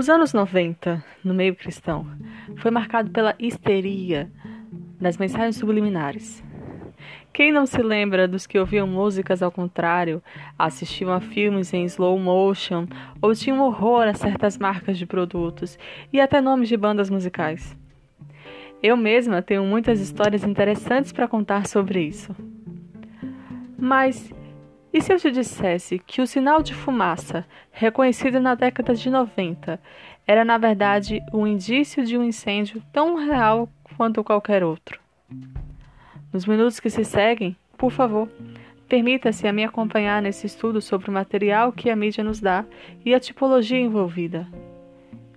Os anos 90, no meio cristão, foi marcado pela histeria das mensagens subliminares. Quem não se lembra dos que ouviam músicas ao contrário, assistiam a filmes em slow motion ou tinham horror a certas marcas de produtos e até nomes de bandas musicais? Eu mesma tenho muitas histórias interessantes para contar sobre isso. Mas e se eu te dissesse que o sinal de fumaça, reconhecido na década de 90, era na verdade um indício de um incêndio tão real quanto qualquer outro? Nos minutos que se seguem, por favor, permita-se a me acompanhar nesse estudo sobre o material que a mídia nos dá e a tipologia envolvida.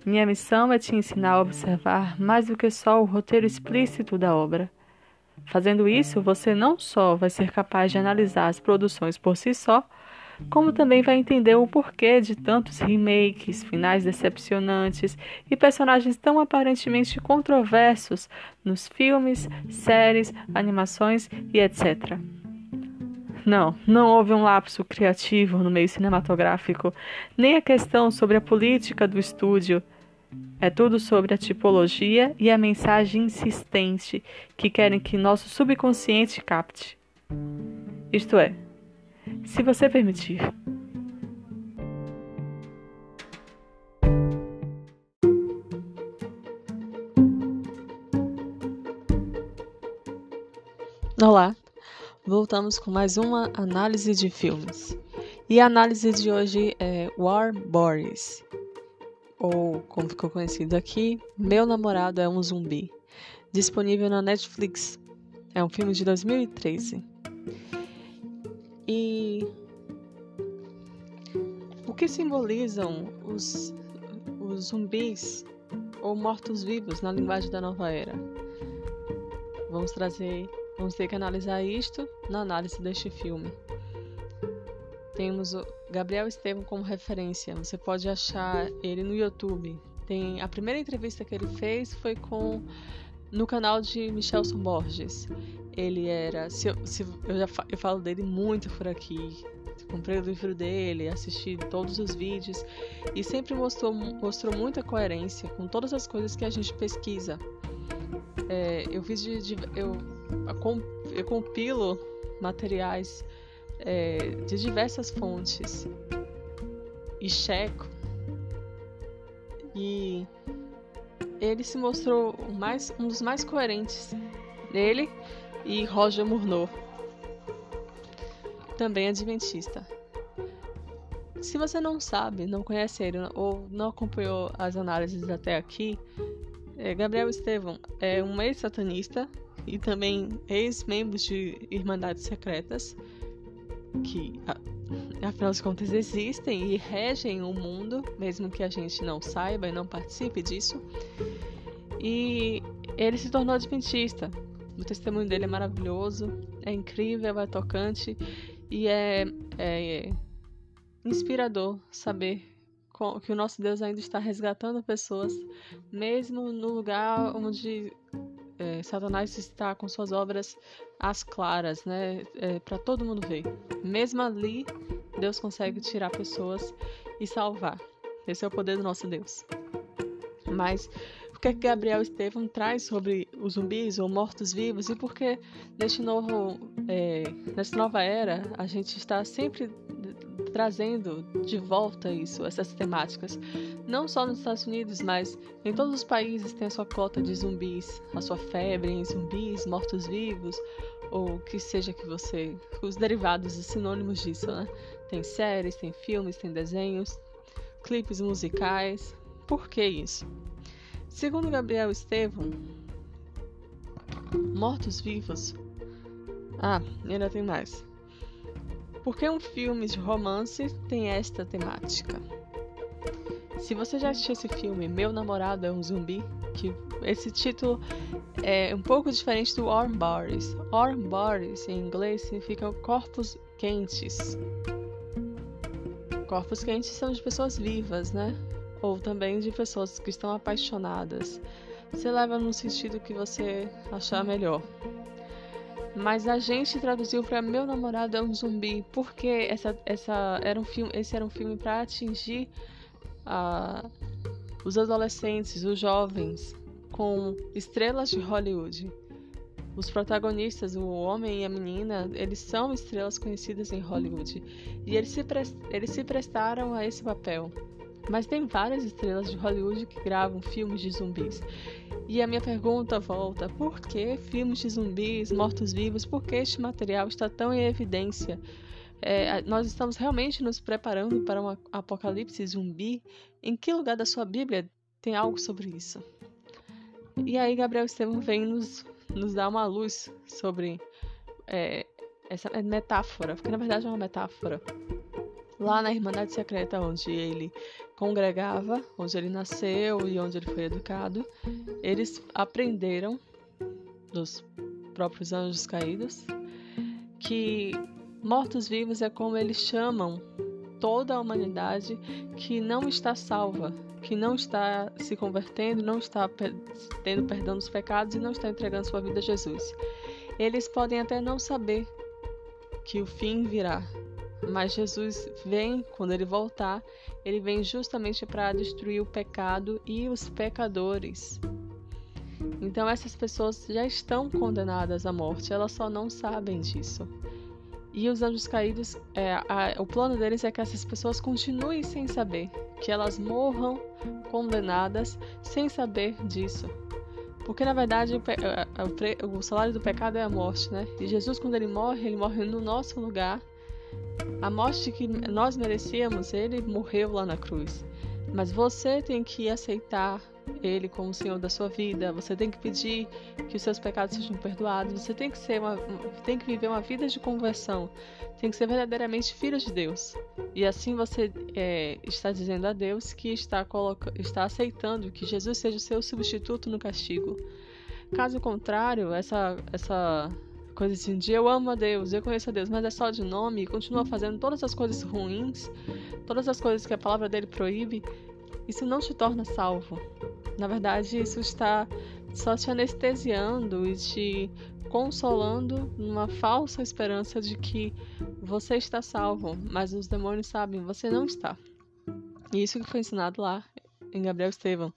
Minha missão é te ensinar a observar mais do que só o roteiro explícito da obra Fazendo isso, você não só vai ser capaz de analisar as produções por si só, como também vai entender o porquê de tantos remakes, finais decepcionantes e personagens tão aparentemente controversos nos filmes, séries, animações e etc. Não, não houve um lapso criativo no meio cinematográfico, nem a questão sobre a política do estúdio é tudo sobre a tipologia e a mensagem insistente que querem que nosso subconsciente capte. Isto é, se você permitir. Olá, voltamos com mais uma análise de filmes. E a análise de hoje é War Boris, ou como ficou conhecido aqui, Meu Namorado é um Zumbi, disponível na Netflix. É um filme de 2013. E o que simbolizam os, os zumbis ou mortos-vivos na linguagem da nova era? Vamos trazer, vamos ter que analisar isto na análise deste filme. Temos o Gabriel Estevam como referência. Você pode achar ele no YouTube. Tem a primeira entrevista que ele fez foi com no canal de Michelson Borges. Ele era, se eu, se eu já eu falo dele muito por aqui. Comprei o livro dele, assisti todos os vídeos e sempre mostrou, mostrou muita coerência com todas as coisas que a gente pesquisa. É, eu fiz de, de eu, eu compilo materiais é, de diversas fontes e checo. E ele se mostrou mais, um dos mais coerentes. Ele e Roger Murnau, também adventista. Se você não sabe, não conhece ele ou não acompanhou as análises até aqui, é, Gabriel Estevam é um ex-satanista e também ex-membro de Irmandades Secretas que afinal de contas existem e regem o mundo, mesmo que a gente não saiba e não participe disso. E ele se tornou adventista. O testemunho dele é maravilhoso, é incrível, é tocante e é, é inspirador saber que o nosso Deus ainda está resgatando pessoas, mesmo no lugar onde é, Satanás está com suas obras às claras, né? É, para todo mundo ver. Mesmo ali, Deus consegue tirar pessoas e salvar. Esse é o poder do nosso Deus. Mas o que, é que Gabriel Estevam traz sobre os zumbis ou mortos-vivos e por que neste novo, é, nessa nova era a gente está sempre trazendo de volta isso, essas temáticas. Não só nos Estados Unidos, mas em todos os países tem a sua cota de zumbis, a sua febre em zumbis, mortos-vivos, ou que seja que você. Os derivados e sinônimos disso, né? Tem séries, tem filmes, tem desenhos, clipes musicais. Por que isso? Segundo Gabriel Estevam, mortos-vivos. Ah, ainda tem mais. Por que um filme de romance tem esta temática? Se você já assistiu esse filme, Meu Namorado é um Zumbi, que esse título é um pouco diferente do Warm Bodies. Warm Bodies em inglês significa corpos quentes. Corpos quentes são de pessoas vivas, né? Ou também de pessoas que estão apaixonadas. Você leva no sentido que você achar melhor. Mas a gente traduziu para Meu Namorado é um Zumbi, porque essa, essa era um filme, esse era um filme para atingir a, os adolescentes, os jovens, com estrelas de Hollywood. Os protagonistas, o homem e a menina, eles são estrelas conhecidas em Hollywood e eles se, eles se prestaram a esse papel. Mas tem várias estrelas de Hollywood que gravam filmes de zumbis. E a minha pergunta volta: por que filmes de zumbis, mortos-vivos, por que este material está tão em evidência? É, nós estamos realmente nos preparando para um apocalipse zumbi? Em que lugar da sua Bíblia tem algo sobre isso? E aí Gabriel Estevam vem nos, nos dar uma luz sobre é, essa metáfora, porque na verdade é uma metáfora. Lá na Irmandade Secreta, onde ele congregava, onde ele nasceu e onde ele foi educado, eles aprenderam dos próprios anjos caídos que mortos-vivos é como eles chamam toda a humanidade que não está salva, que não está se convertendo, não está tendo perdão dos pecados e não está entregando sua vida a Jesus. Eles podem até não saber que o fim virá, mas Jesus vem, quando ele voltar, ele vem justamente para destruir o pecado e os pecadores. Então essas pessoas já estão condenadas à morte, elas só não sabem disso. E os anjos caídos, é, a, o plano deles é que essas pessoas continuem sem saber, que elas morram condenadas sem saber disso. Porque na verdade o, o, o salário do pecado é a morte, né? E Jesus, quando ele morre, ele morre no nosso lugar. A morte que nós merecíamos, ele morreu lá na cruz. Mas você tem que aceitar ele como o Senhor da sua vida. Você tem que pedir que os seus pecados sejam perdoados. Você tem que ser uma, tem que viver uma vida de conversão. Tem que ser verdadeiramente filho de Deus. E assim você é, está dizendo a Deus que está, coloca, está aceitando que Jesus seja o seu substituto no castigo. Caso contrário, essa, essa coisa assim de eu amo a Deus, eu conheço a Deus, mas é só de nome e continua fazendo todas as coisas ruins, todas as coisas que a palavra dele proíbe, isso não te torna salvo. Na verdade, isso está só te anestesiando e te consolando numa falsa esperança de que você está salvo, mas os demônios sabem, você não está. E isso que foi ensinado lá em Gabriel Estevam.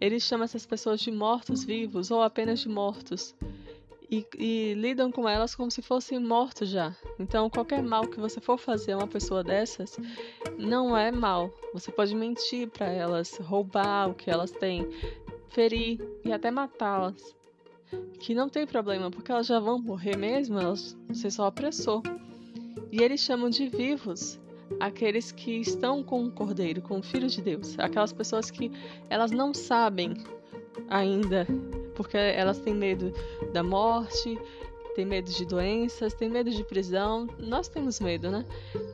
Ele chama essas pessoas de mortos-vivos ou apenas de mortos e, e, lidam com elas como se fossem mortos já. Então, qualquer mal que você for fazer a uma pessoa dessas não é mal. Você pode mentir para elas, roubar o que elas têm, ferir e até matá-las. Que não tem problema, porque elas já vão morrer mesmo, elas, você só apressou. E eles chamam de vivos aqueles que estão com o Cordeiro, com o Filho de Deus, aquelas pessoas que elas não sabem ainda porque elas têm medo da morte, têm medo de doenças, têm medo de prisão. Nós temos medo, né?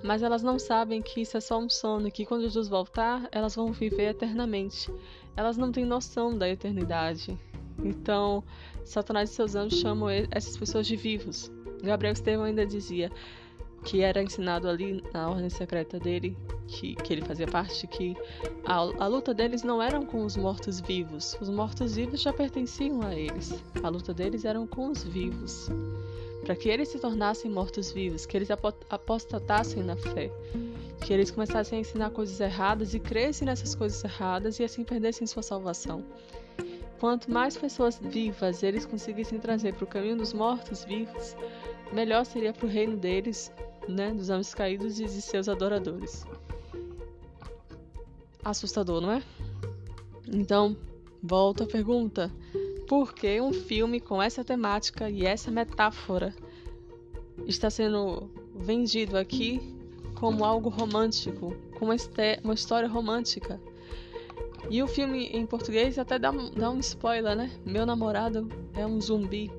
Mas elas não sabem que isso é só um sono, que quando Jesus voltar, elas vão viver eternamente. Elas não têm noção da eternidade. Então, Satanás e seus anjos chamam essas pessoas de vivos. Gabriel Estevão ainda dizia: que era ensinado ali na ordem secreta dele, que, que ele fazia parte, que a, a luta deles não era com os mortos-vivos. Os mortos-vivos já pertenciam a eles. A luta deles era com os vivos. Para que eles se tornassem mortos-vivos, que eles apostatassem na fé, que eles começassem a ensinar coisas erradas e crescem nessas coisas erradas e assim perdessem sua salvação. Quanto mais pessoas vivas eles conseguissem trazer para o caminho dos mortos-vivos, melhor seria para o reino deles né, dos anjos caídos e de seus adoradores. Assustador, não é? Então, volta a pergunta: por que um filme com essa temática e essa metáfora está sendo vendido aqui como algo romântico, com uma, história romântica? E o filme em português até dá, dá um spoiler, né? Meu namorado é um zumbi.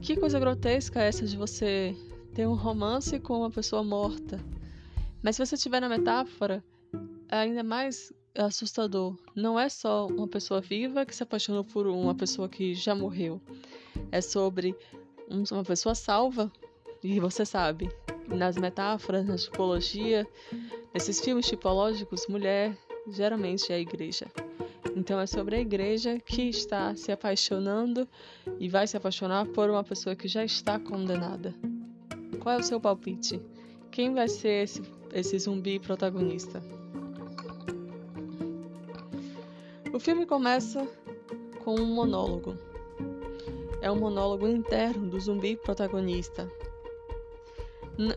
Que coisa grotesca essa de você ter um romance com uma pessoa morta. Mas se você tiver na metáfora, é ainda mais assustador. Não é só uma pessoa viva que se apaixonou por uma pessoa que já morreu. É sobre uma pessoa salva, e você sabe, nas metáforas, na tipologia, nesses filmes tipológicos, mulher geralmente é a igreja. Então é sobre a igreja que está se apaixonando e vai se apaixonar por uma pessoa que já está condenada. Qual é o seu palpite? Quem vai ser esse, esse zumbi protagonista? filme começa com um monólogo. É um monólogo interno do zumbi protagonista.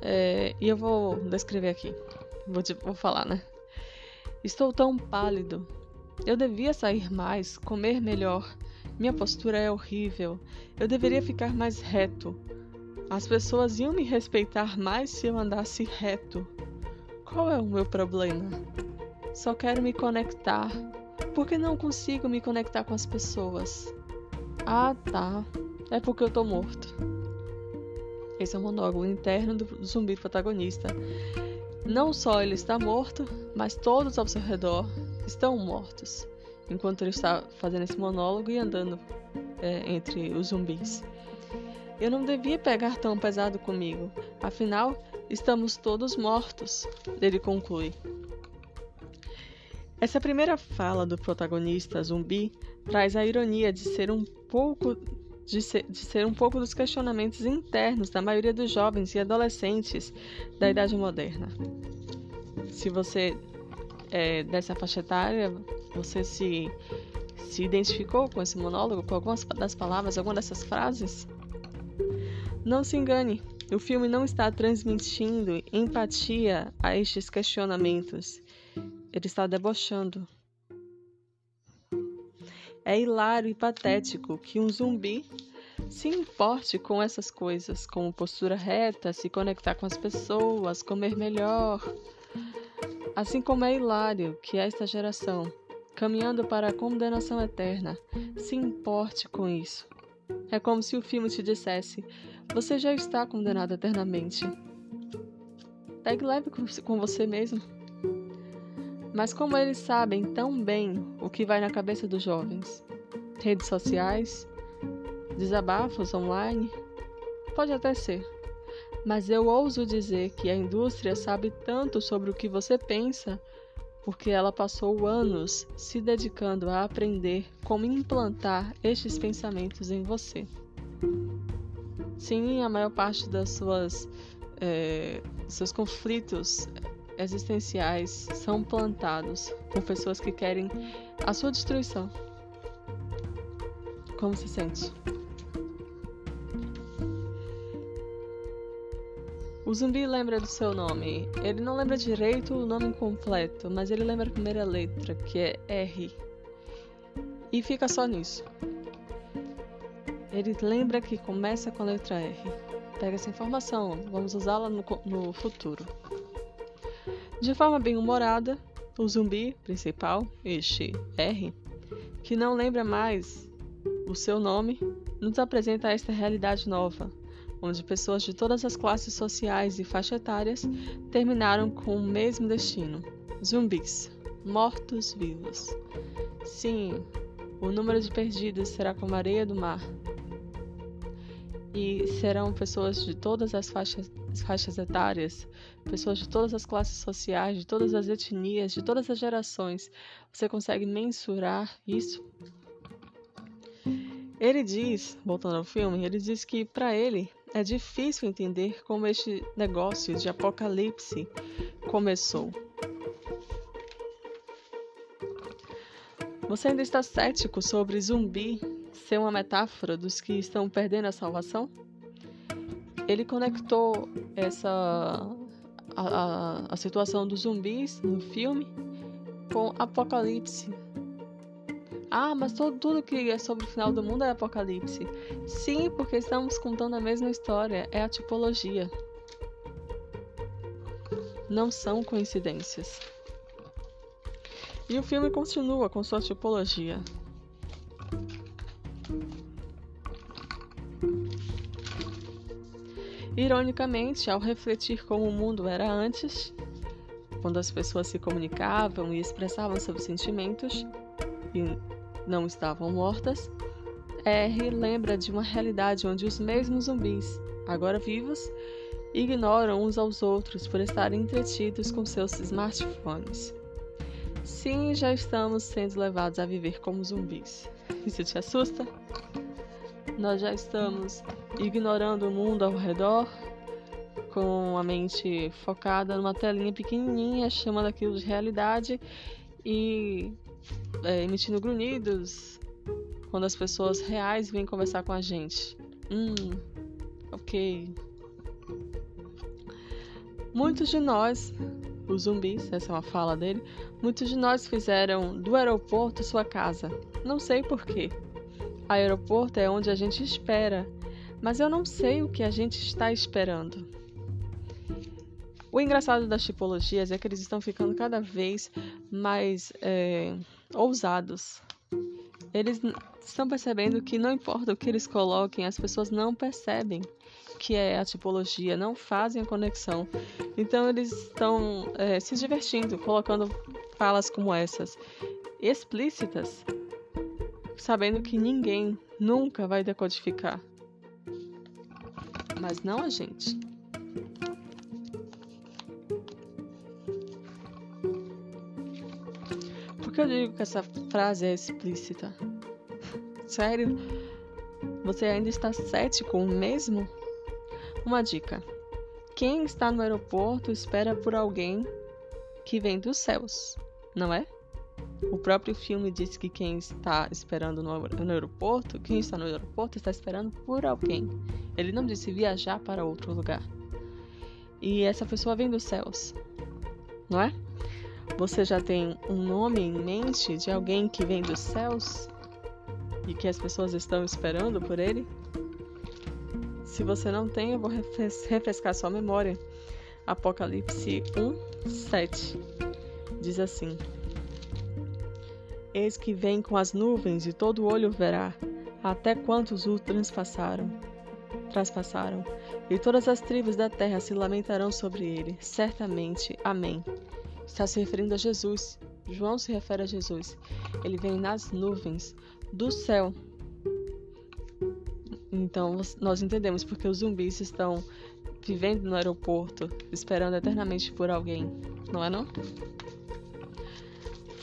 É, e eu vou descrever aqui. Vou, vou falar, né? Estou tão pálido. Eu devia sair mais, comer melhor. Minha postura é horrível. Eu deveria ficar mais reto. As pessoas iam me respeitar mais se eu andasse reto. Qual é o meu problema? Só quero me conectar. Por que não consigo me conectar com as pessoas? Ah, tá. É porque eu tô morto. Esse é o monólogo interno do zumbi protagonista. Não só ele está morto, mas todos ao seu redor estão mortos, enquanto ele está fazendo esse monólogo e andando é, entre os zumbis. Eu não devia pegar tão pesado comigo, afinal, estamos todos mortos, ele conclui. Essa primeira fala do protagonista zumbi traz a ironia de ser um pouco de ser, de ser, um pouco dos questionamentos internos da maioria dos jovens e adolescentes da idade moderna. Se você é dessa faixa etária, você se, se identificou com esse monólogo, com algumas das palavras, alguma dessas frases? Não se engane, o filme não está transmitindo empatia a estes questionamentos. Ele está debochando. É hilário e patético que um zumbi se importe com essas coisas, como postura reta, se conectar com as pessoas, comer melhor. Assim como é hilário que esta geração, caminhando para a condenação eterna, se importe com isso. É como se o filme te dissesse: você já está condenado eternamente. Pegue leve com você mesmo. Mas como eles sabem tão bem o que vai na cabeça dos jovens? Redes sociais? Desabafos online? Pode até ser. Mas eu ouso dizer que a indústria sabe tanto sobre o que você pensa porque ela passou anos se dedicando a aprender como implantar estes pensamentos em você. Sim, a maior parte das suas é, seus conflitos existenciais são plantados por pessoas que querem a sua destruição. Como se sente? O zumbi lembra do seu nome. Ele não lembra direito o nome completo, mas ele lembra a primeira letra, que é R. E fica só nisso. Ele lembra que começa com a letra R. Pega essa informação, vamos usá-la no, no futuro. De forma bem humorada, o zumbi principal, este R, que não lembra mais o seu nome, nos apresenta esta realidade nova, onde pessoas de todas as classes sociais e faixa etárias terminaram com o mesmo destino: zumbis, mortos-vivos. Sim, o número de perdidos será como a areia do mar, e serão pessoas de todas as faixas, faixas etárias, pessoas de todas as classes sociais, de todas as etnias, de todas as gerações. Você consegue mensurar isso? Ele diz, voltando ao filme, ele diz que para ele é difícil entender como este negócio de apocalipse começou. Você ainda está cético sobre zumbi ser uma metáfora dos que estão perdendo a salvação? Ele conectou essa a, a, a situação dos zumbis no filme com Apocalipse. Ah, mas todo, tudo que é sobre o final do mundo é Apocalipse. Sim, porque estamos contando a mesma história, é a tipologia. Não são coincidências. E o filme continua com sua tipologia. Ironicamente, ao refletir como o mundo era antes, quando as pessoas se comunicavam e expressavam seus sentimentos e não estavam mortas, R lembra de uma realidade onde os mesmos zumbis, agora vivos, ignoram uns aos outros por estarem entretidos com seus smartphones. Sim, já estamos sendo levados a viver como zumbis. Isso te assusta? Nós já estamos ignorando o mundo ao redor, com a mente focada numa telinha pequenininha, chamando aquilo de realidade e é, emitindo grunhidos quando as pessoas reais vêm conversar com a gente. Hum, ok. Muitos de nós, os zumbis, essa é uma fala dele, muitos de nós fizeram do aeroporto sua casa. Não sei porquê. Aeroporto é onde a gente espera, mas eu não sei o que a gente está esperando. O engraçado das tipologias é que eles estão ficando cada vez mais é, ousados. Eles estão percebendo que não importa o que eles coloquem, as pessoas não percebem que é a tipologia, não fazem a conexão. Então eles estão é, se divertindo, colocando falas como essas, explícitas, sabendo que ninguém nunca vai decodificar. Mas não a gente. Por que eu digo que essa frase é explícita? Sério? Você ainda está cético mesmo? Uma dica: quem está no aeroporto espera por alguém que vem dos céus, não é? O próprio filme diz que quem está esperando no, no, aeroporto, quem está no aeroporto está esperando por alguém. Ele não disse viajar para outro lugar. E essa pessoa vem dos céus, não é? Você já tem um nome em mente de alguém que vem dos céus e que as pessoas estão esperando por ele? Se você não tem, eu vou refrescar sua memória. Apocalipse 1, 7 diz assim: Eis que vem com as nuvens e todo olho verá, até quantos o transpassaram. Traspassaram, e todas as tribos da terra se lamentarão sobre ele. Certamente. Amém. Está se referindo a Jesus. João se refere a Jesus. Ele vem nas nuvens do céu. Então nós entendemos porque os zumbis estão vivendo no aeroporto, esperando eternamente por alguém, não é não?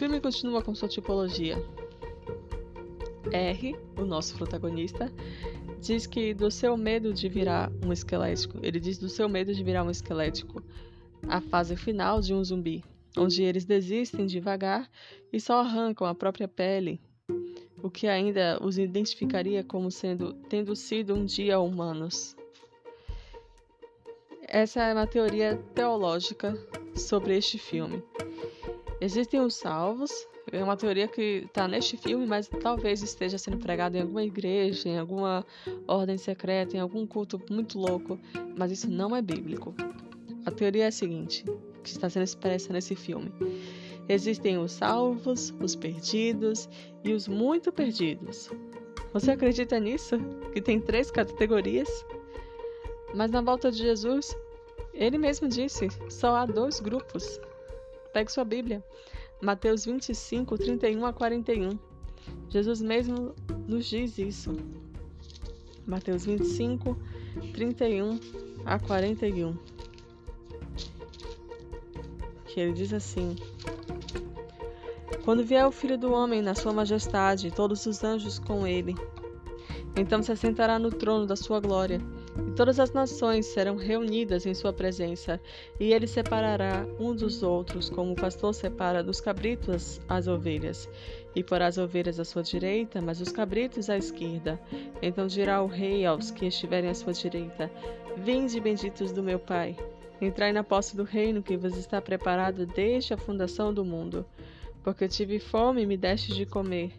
Filme continua com sua tipologia. R, o nosso protagonista, diz que do seu medo de virar um esquelético, ele diz do seu medo de virar um esquelético, a fase final de um zumbi, onde eles desistem devagar e só arrancam a própria pele, o que ainda os identificaria como sendo tendo sido um dia humanos. Essa é uma teoria teológica sobre este filme. Existem os salvos, é uma teoria que está neste filme, mas talvez esteja sendo pregado em alguma igreja, em alguma ordem secreta, em algum culto muito louco, mas isso não é bíblico. A teoria é a seguinte, que está sendo expressa nesse filme. Existem os salvos, os perdidos e os muito perdidos. Você acredita nisso? Que tem três categorias? Mas na volta de Jesus, ele mesmo disse: só há dois grupos Pegue sua Bíblia. Mateus 25, 31 a 41. Jesus mesmo nos diz isso. Mateus 25, 31 a 41. Que ele diz assim: Quando vier o Filho do Homem na sua majestade, todos os anjos com ele, então se assentará no trono da sua glória e todas as nações serão reunidas em sua presença, e ele separará um dos outros, como o pastor separa dos cabritos as ovelhas, e porá as ovelhas à sua direita, mas os cabritos à esquerda. Então dirá o rei aos que estiverem à sua direita: Vinde, benditos do meu Pai, entrai na posse do reino que vos está preparado desde a fundação do mundo. Porque tive fome e me destes de comer,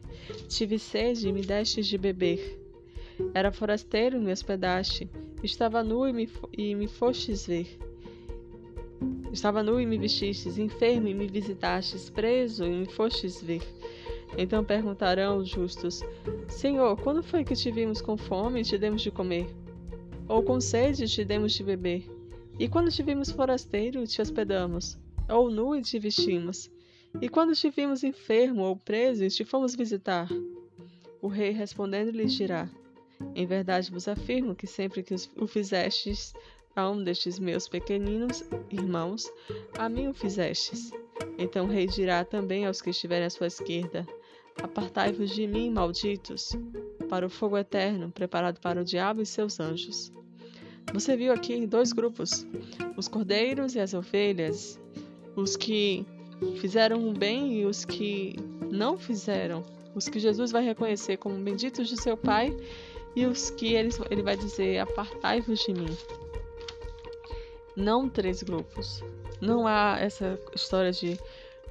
tive sede e me destes de beber. Era forasteiro e me hospedaste. Estava nu e me, e me fostes ver. Estava nu e me vestistes, enfermo e me visitastes, preso e me fostes ver. Então perguntarão os justos: Senhor, quando foi que te vimos com fome e te demos de comer? Ou com sede e te demos de beber? E quando te vimos forasteiro, te hospedamos? Ou nu e te vestimos? E quando te vimos enfermo ou preso e te fomos visitar? O rei respondendo lhes dirá: em verdade vos afirmo que sempre que o fizestes a um destes meus pequeninos irmãos, a mim o fizestes. Então o rei dirá também aos que estiverem à sua esquerda: Apartai-vos de mim, malditos, para o fogo eterno, preparado para o diabo e seus anjos. Você viu aqui dois grupos: os cordeiros e as ovelhas, os que fizeram o bem e os que não fizeram. Os que Jesus vai reconhecer como benditos de seu Pai e os que ele, ele vai dizer: Apartai-vos de mim. Não três grupos. Não há essa história de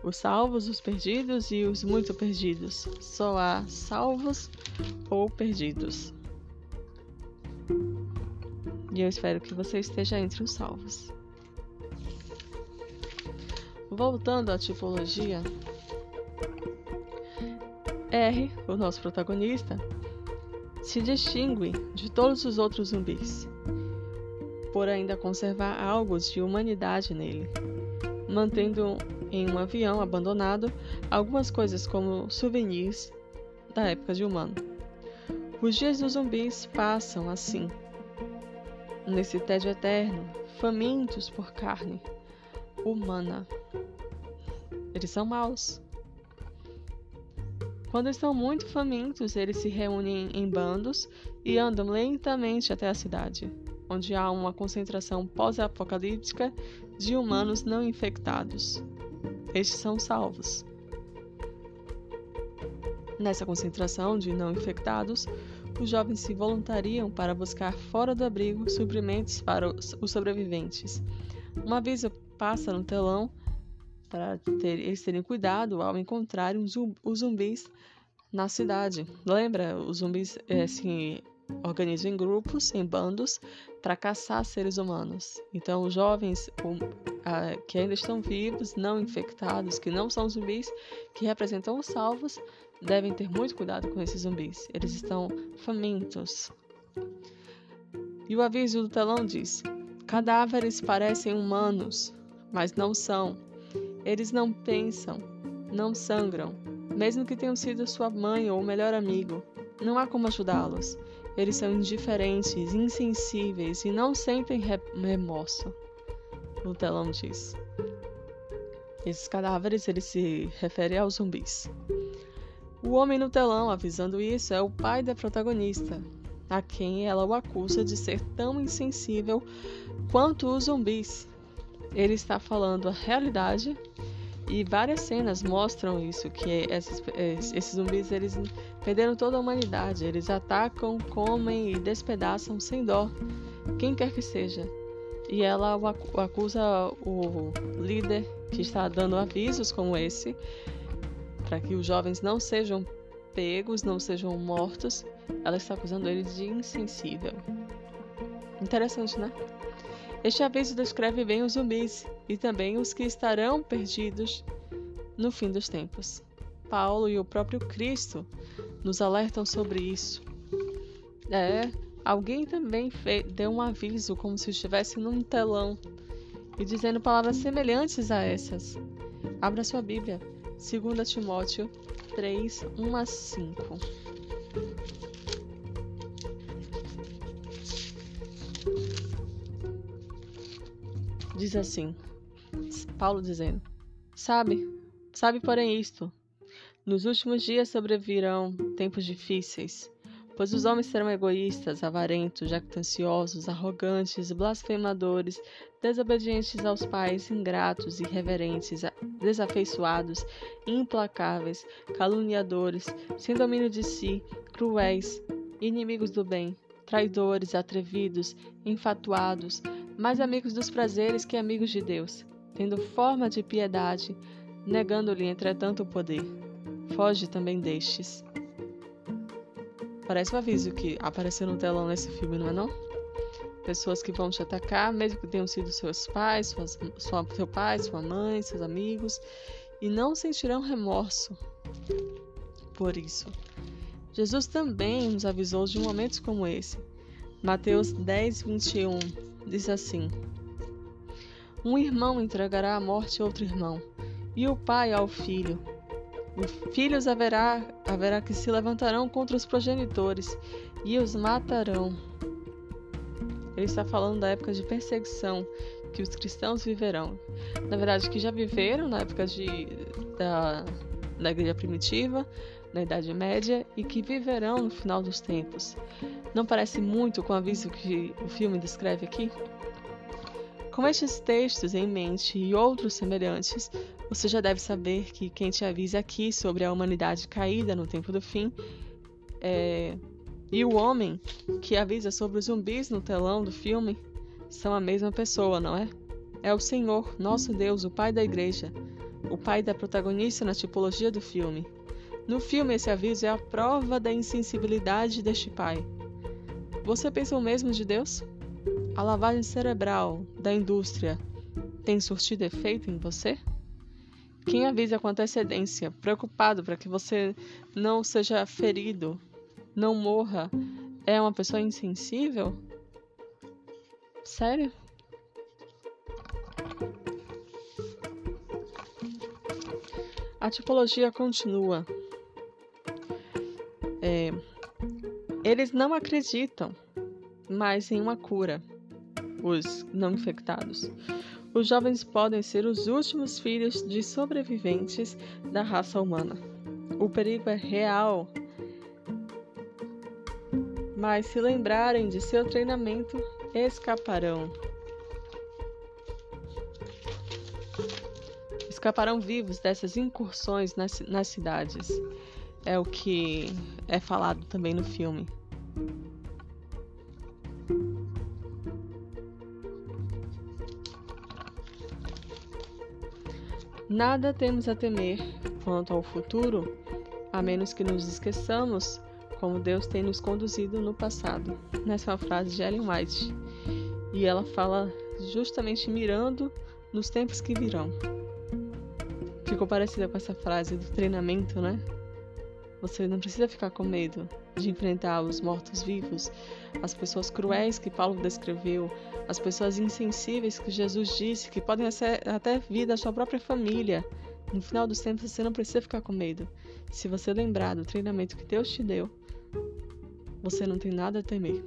os salvos, os perdidos e os muito perdidos. Só há salvos ou perdidos. E eu espero que você esteja entre os salvos. Voltando à tipologia, R, o nosso protagonista, se distingue de todos os outros zumbis, por ainda conservar algo de humanidade nele, mantendo em um avião abandonado algumas coisas como souvenirs da época de humano. Os dias dos zumbis passam assim, nesse tédio eterno, famintos por carne humana. Eles são maus, quando estão muito famintos, eles se reúnem em bandos e andam lentamente até a cidade, onde há uma concentração pós-apocalíptica de humanos não infectados. Estes são salvos. Nessa concentração de não infectados, os jovens se voluntariam para buscar fora do abrigo suprimentos para os sobreviventes. Um aviso passa no telão para ter, eles terem cuidado ao encontrarem os zumbis na cidade. Lembra? Os zumbis é, se organizam em grupos, em bandos, para caçar seres humanos. Então, os jovens a, que ainda estão vivos, não infectados, que não são zumbis, que representam os salvos, devem ter muito cuidado com esses zumbis. Eles estão famintos. E o aviso do telão diz: cadáveres parecem humanos, mas não são. Eles não pensam, não sangram, mesmo que tenham sido sua mãe ou melhor amigo. Não há como ajudá-los. Eles são indiferentes, insensíveis e não sentem remorso. O telão diz. Esses cadáveres eles se referem aos zumbis. O homem no telão, avisando isso, é o pai da protagonista, a quem ela o acusa de ser tão insensível quanto os zumbis ele está falando a realidade e várias cenas mostram isso, que esses, zumbis eles perderam toda a humanidade, eles atacam, comem e despedaçam sem dó, quem quer que seja. E ela acusa o líder que está dando avisos como esse, para que os jovens não sejam pegos, não sejam mortos. Ela está acusando ele de insensível. Interessante, né? Este aviso descreve bem os zumbis e também os que estarão perdidos no fim dos tempos. Paulo e o próprio Cristo nos alertam sobre isso. É, alguém também deu um aviso como se estivesse num telão e dizendo palavras semelhantes a essas. Abra sua Bíblia, 2 Timóteo 3, 1 a 5. Diz assim: Paulo dizendo: Sabe, sabe, porém, isto: nos últimos dias sobrevirão tempos difíceis, pois os homens serão egoístas, avarentos, jactanciosos, arrogantes, blasfemadores, desobedientes aos pais, ingratos, irreverentes, desafeiçoados, implacáveis, caluniadores, sem domínio de si, cruéis, inimigos do bem, traidores, atrevidos, enfatuados, mais amigos dos prazeres que amigos de Deus, tendo forma de piedade, negando-lhe, entretanto, o poder. Foge também destes. Parece um aviso que apareceu no telão nesse filme, não é não? Pessoas que vão te atacar, mesmo que tenham sido seus pais, suas, sua, seu pai, sua mãe, seus amigos, e não sentirão remorso por isso. Jesus também nos avisou de momentos como esse. Mateus 10, 21 diz assim: Um irmão entregará à morte outro irmão, e o pai ao filho. Os filhos haverá, haverá que se levantarão contra os progenitores e os matarão. Ele está falando da época de perseguição que os cristãos viverão. Na verdade, que já viveram na época de, da, da igreja primitiva, na Idade Média e que viverão no final dos tempos. Não parece muito com o aviso que o filme descreve aqui? Com estes textos em mente e outros semelhantes, você já deve saber que quem te avisa aqui sobre a humanidade caída no tempo do fim é... e o homem que avisa sobre os zumbis no telão do filme são a mesma pessoa, não é? É o Senhor, nosso Deus, o Pai da Igreja, o pai da protagonista na tipologia do filme. No filme, esse aviso é a prova da insensibilidade deste pai. Você pensa o mesmo de Deus? A lavagem cerebral da indústria tem surtido efeito em você? Quem avisa com antecedência, preocupado para que você não seja ferido, não morra, é uma pessoa insensível? Sério? A tipologia continua. É, eles não acreditam mais em uma cura, os não infectados. Os jovens podem ser os últimos filhos de sobreviventes da raça humana. O perigo é real. Mas se lembrarem de seu treinamento, escaparão. escaparão vivos dessas incursões nas, nas cidades. É o que é falado também no filme. Nada temos a temer quanto ao futuro, a menos que nos esqueçamos como Deus tem nos conduzido no passado. Nessa é uma frase de Ellen White. E ela fala justamente mirando nos tempos que virão ficou parecida com essa frase do treinamento, né? Você não precisa ficar com medo de enfrentar os mortos-vivos, as pessoas cruéis que Paulo descreveu, as pessoas insensíveis que Jesus disse que podem até vir da sua própria família. No final dos tempos, você não precisa ficar com medo. Se você lembrar do treinamento que Deus te deu, você não tem nada a temer.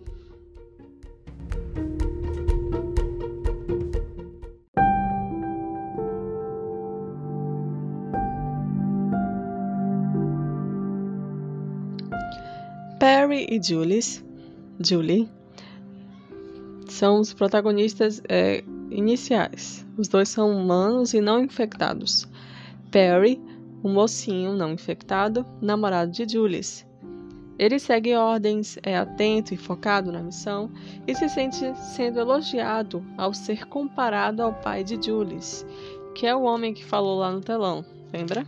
Perry e Julius, Julie são os protagonistas é, iniciais. Os dois são humanos e não infectados. Perry, um mocinho não infectado, namorado de Julius. Ele segue ordens, é atento e focado na missão e se sente sendo elogiado ao ser comparado ao pai de Julius, que é o homem que falou lá no telão, lembra?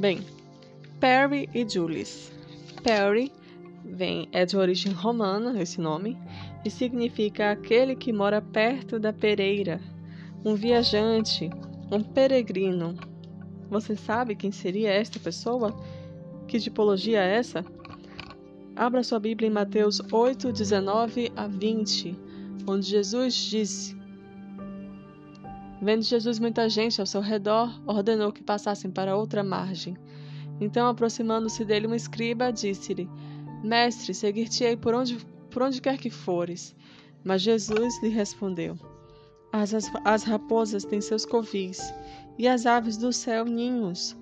Bem, Perry e Julius. Perry vem, é de origem romana, esse nome, e significa aquele que mora perto da pereira, um viajante, um peregrino. Você sabe quem seria esta pessoa? Que tipologia é essa? Abra sua Bíblia em Mateus 8, 19 a 20, onde Jesus disse: Vendo Jesus muita gente ao seu redor, ordenou que passassem para outra margem. Então, aproximando-se dele um escriba, disse-lhe: Mestre, seguir-te-ei por onde, por onde quer que fores. Mas Jesus lhe respondeu: as, as, as raposas têm seus covis, e as aves do céu ninhos.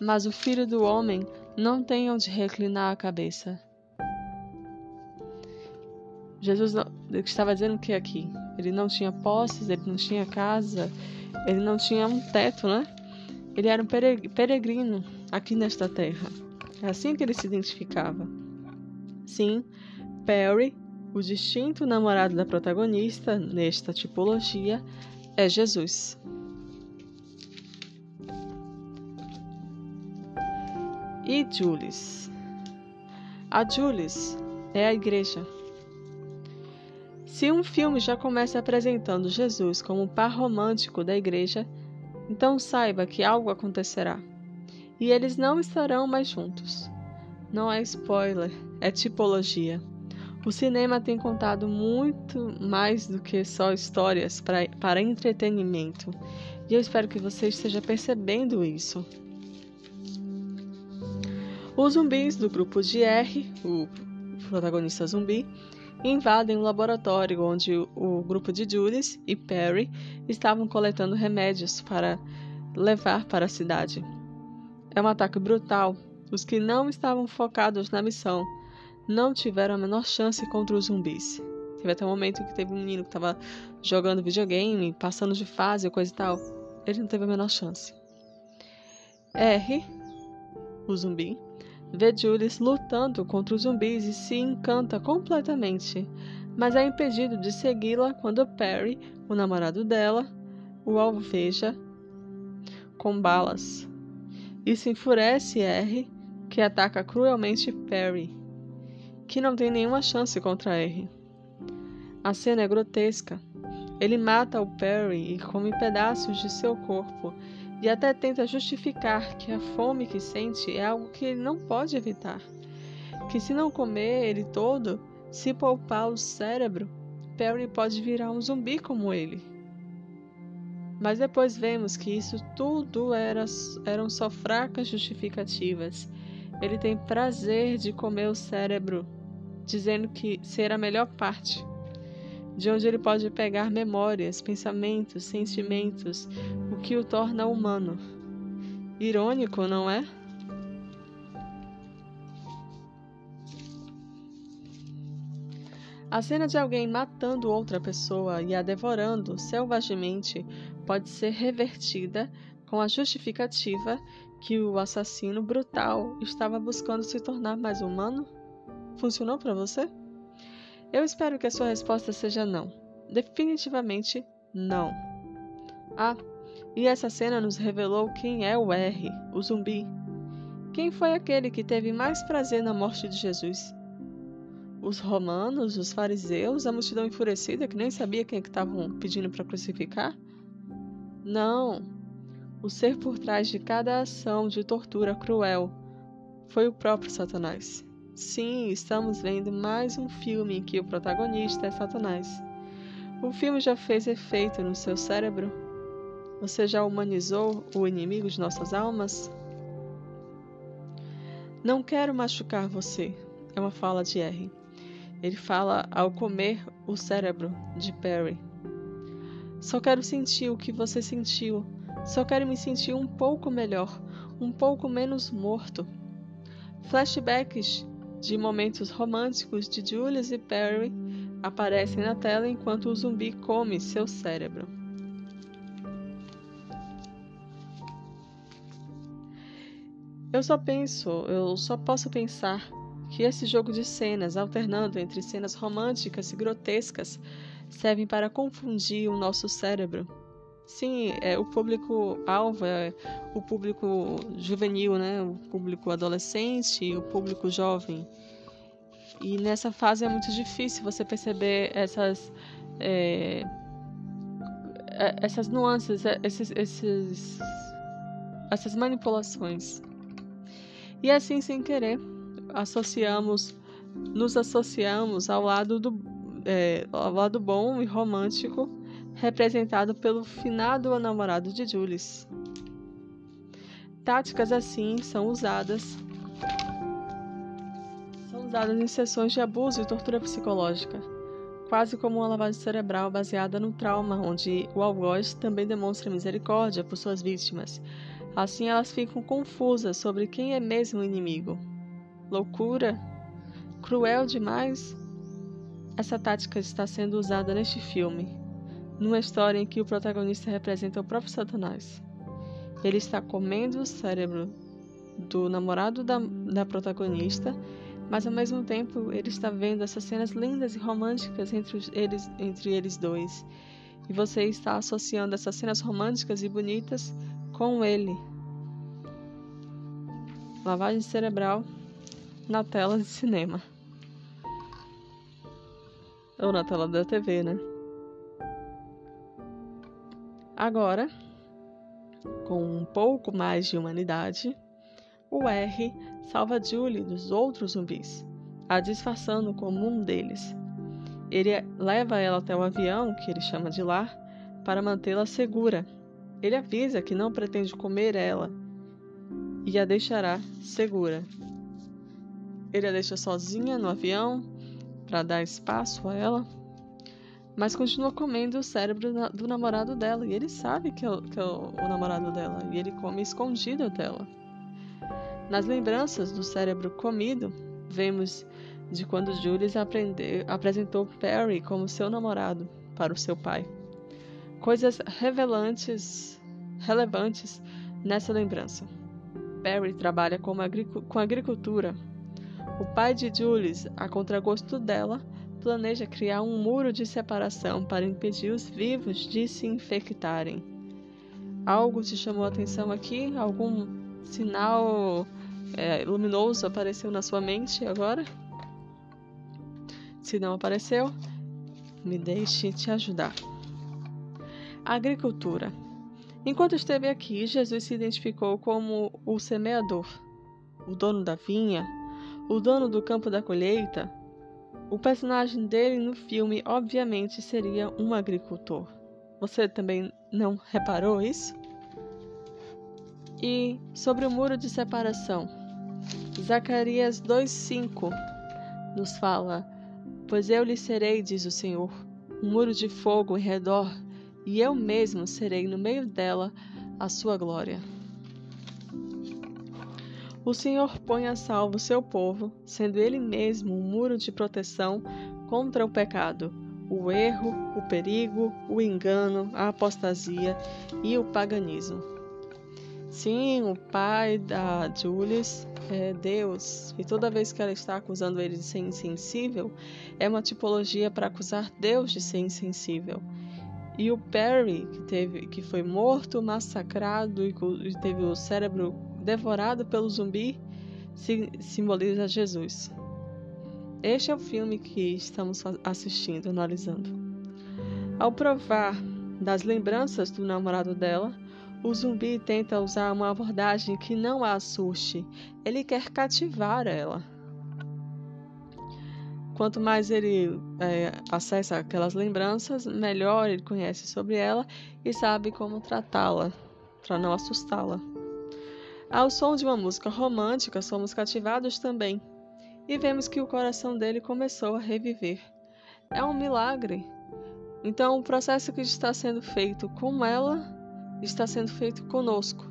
Mas o filho do homem não tem onde reclinar a cabeça. Jesus estava dizendo o que aqui? Ele não tinha posses, ele não tinha casa, ele não tinha um teto, né? Ele era um peregrino aqui nesta terra. É assim que ele se identificava. Sim, Perry, o distinto namorado da protagonista nesta tipologia, é Jesus. E Julius? A Julius é a igreja. Se um filme já começa apresentando Jesus como o par romântico da igreja, então saiba que algo acontecerá e eles não estarão mais juntos. Não é spoiler, é tipologia. O cinema tem contado muito mais do que só histórias pra, para entretenimento, e eu espero que você esteja percebendo isso. Os zumbis do grupo de R, o protagonista zumbi, invadem o laboratório onde o grupo de Julius e Perry estavam coletando remédios para levar para a cidade. É um ataque brutal. Os que não estavam focados na missão não tiveram a menor chance contra os zumbis. Teve até um momento que teve um menino que tava jogando videogame, passando de fase, coisa e tal. Ele não teve a menor chance. R, o zumbi, vê Julius lutando contra os zumbis e se encanta completamente, mas é impedido de segui-la quando Perry, o namorado dela, o alveja com balas. Isso enfurece R, que ataca cruelmente Perry, que não tem nenhuma chance contra R. A cena é grotesca. Ele mata o Perry e come pedaços de seu corpo e até tenta justificar que a fome que sente é algo que ele não pode evitar. Que se não comer ele todo, se poupar o cérebro, Perry pode virar um zumbi como ele. Mas depois vemos que isso tudo era, eram só fracas justificativas. Ele tem prazer de comer o cérebro, dizendo que ser a melhor parte de onde ele pode pegar memórias, pensamentos, sentimentos, o que o torna humano. Irônico, não é? A cena de alguém matando outra pessoa e a devorando selvagemente pode ser revertida com a justificativa que o assassino brutal estava buscando se tornar mais humano? Funcionou para você? Eu espero que a sua resposta seja não. Definitivamente não. Ah, e essa cena nos revelou quem é o R, o zumbi. Quem foi aquele que teve mais prazer na morte de Jesus? Os romanos, os fariseus, a multidão enfurecida que nem sabia quem é que estavam pedindo para crucificar? Não. O ser por trás de cada ação de tortura cruel foi o próprio Satanás. Sim, estamos vendo mais um filme em que o protagonista é Satanás. O filme já fez efeito no seu cérebro? Você já humanizou o inimigo de nossas almas? Não quero machucar você, é uma fala de R. Ele fala ao comer o cérebro de Perry. Só quero sentir o que você sentiu. Só quero me sentir um pouco melhor, um pouco menos morto. Flashbacks de momentos românticos de Julius e Perry aparecem na tela enquanto o zumbi come seu cérebro. Eu só penso, eu só posso pensar que esse jogo de cenas, alternando entre cenas românticas e grotescas, servem para confundir o nosso cérebro. Sim, é, o público-alvo é o público juvenil, né? o público adolescente o público jovem. E nessa fase é muito difícil você perceber essas, é, é essas nuances, é, esses, esses, essas manipulações. E assim, sem querer, associamos, nos associamos ao lado do é, ao lado bom e romântico representado pelo finado namorado de Julius. Táticas assim são usadas são usadas em sessões de abuso e tortura psicológica, quase como uma lavagem cerebral baseada no trauma, onde o algoz também demonstra misericórdia por suas vítimas. Assim elas ficam confusas sobre quem é mesmo o inimigo. Loucura? Cruel demais? Essa tática está sendo usada neste filme numa história em que o protagonista representa o próprio Satanás. Ele está comendo o cérebro do namorado da, da protagonista, mas ao mesmo tempo ele está vendo essas cenas lindas e românticas entre eles, entre eles dois. E você está associando essas cenas românticas e bonitas com ele. Lavagem cerebral na tela de cinema. Ou na tela da TV, né? Agora, com um pouco mais de humanidade, o R salva Julie dos outros zumbis, a disfarçando como um deles. Ele leva ela até o avião, que ele chama de lar, para mantê-la segura. Ele avisa que não pretende comer ela e a deixará segura. Ele a deixa sozinha no avião para dar espaço a ela mas continua comendo o cérebro do namorado dela. E ele sabe que é, que é o, o namorado dela. E ele come escondido dela. Nas lembranças do cérebro comido, vemos de quando Julius aprendeu, apresentou Perry como seu namorado para o seu pai. Coisas revelantes, relevantes nessa lembrança. Perry trabalha com, com agricultura. O pai de Julius, a contragosto dela, planeja criar um muro de separação para impedir os vivos de se infectarem. Algo te chamou a atenção aqui? Algum sinal é, luminoso apareceu na sua mente agora? Se não apareceu, me deixe te ajudar. agricultura. Enquanto esteve aqui, Jesus se identificou como o semeador, o dono da vinha, o dono do campo da colheita. O personagem dele no filme, obviamente, seria um agricultor. Você também não reparou isso? E sobre o muro de separação, Zacarias 2,5 nos fala: Pois eu lhe serei, diz o Senhor, um muro de fogo em redor, e eu mesmo serei no meio dela a sua glória. O Senhor põe a salvo seu povo, sendo ele mesmo um muro de proteção contra o pecado, o erro, o perigo, o engano, a apostasia e o paganismo. Sim, o pai da Julius é Deus, e toda vez que ela está acusando ele de ser insensível, é uma tipologia para acusar Deus de ser insensível. E o Perry, que, teve, que foi morto, massacrado e teve o cérebro devorado pelo zumbi, simboliza Jesus. Este é o filme que estamos assistindo, analisando. Ao provar das lembranças do namorado dela, o zumbi tenta usar uma abordagem que não a assuste. Ele quer cativar ela. Quanto mais ele é, acessa aquelas lembranças, melhor ele conhece sobre ela e sabe como tratá-la, para não assustá-la. Ao som de uma música romântica, somos cativados também e vemos que o coração dele começou a reviver. É um milagre. Então, o processo que está sendo feito com ela está sendo feito conosco.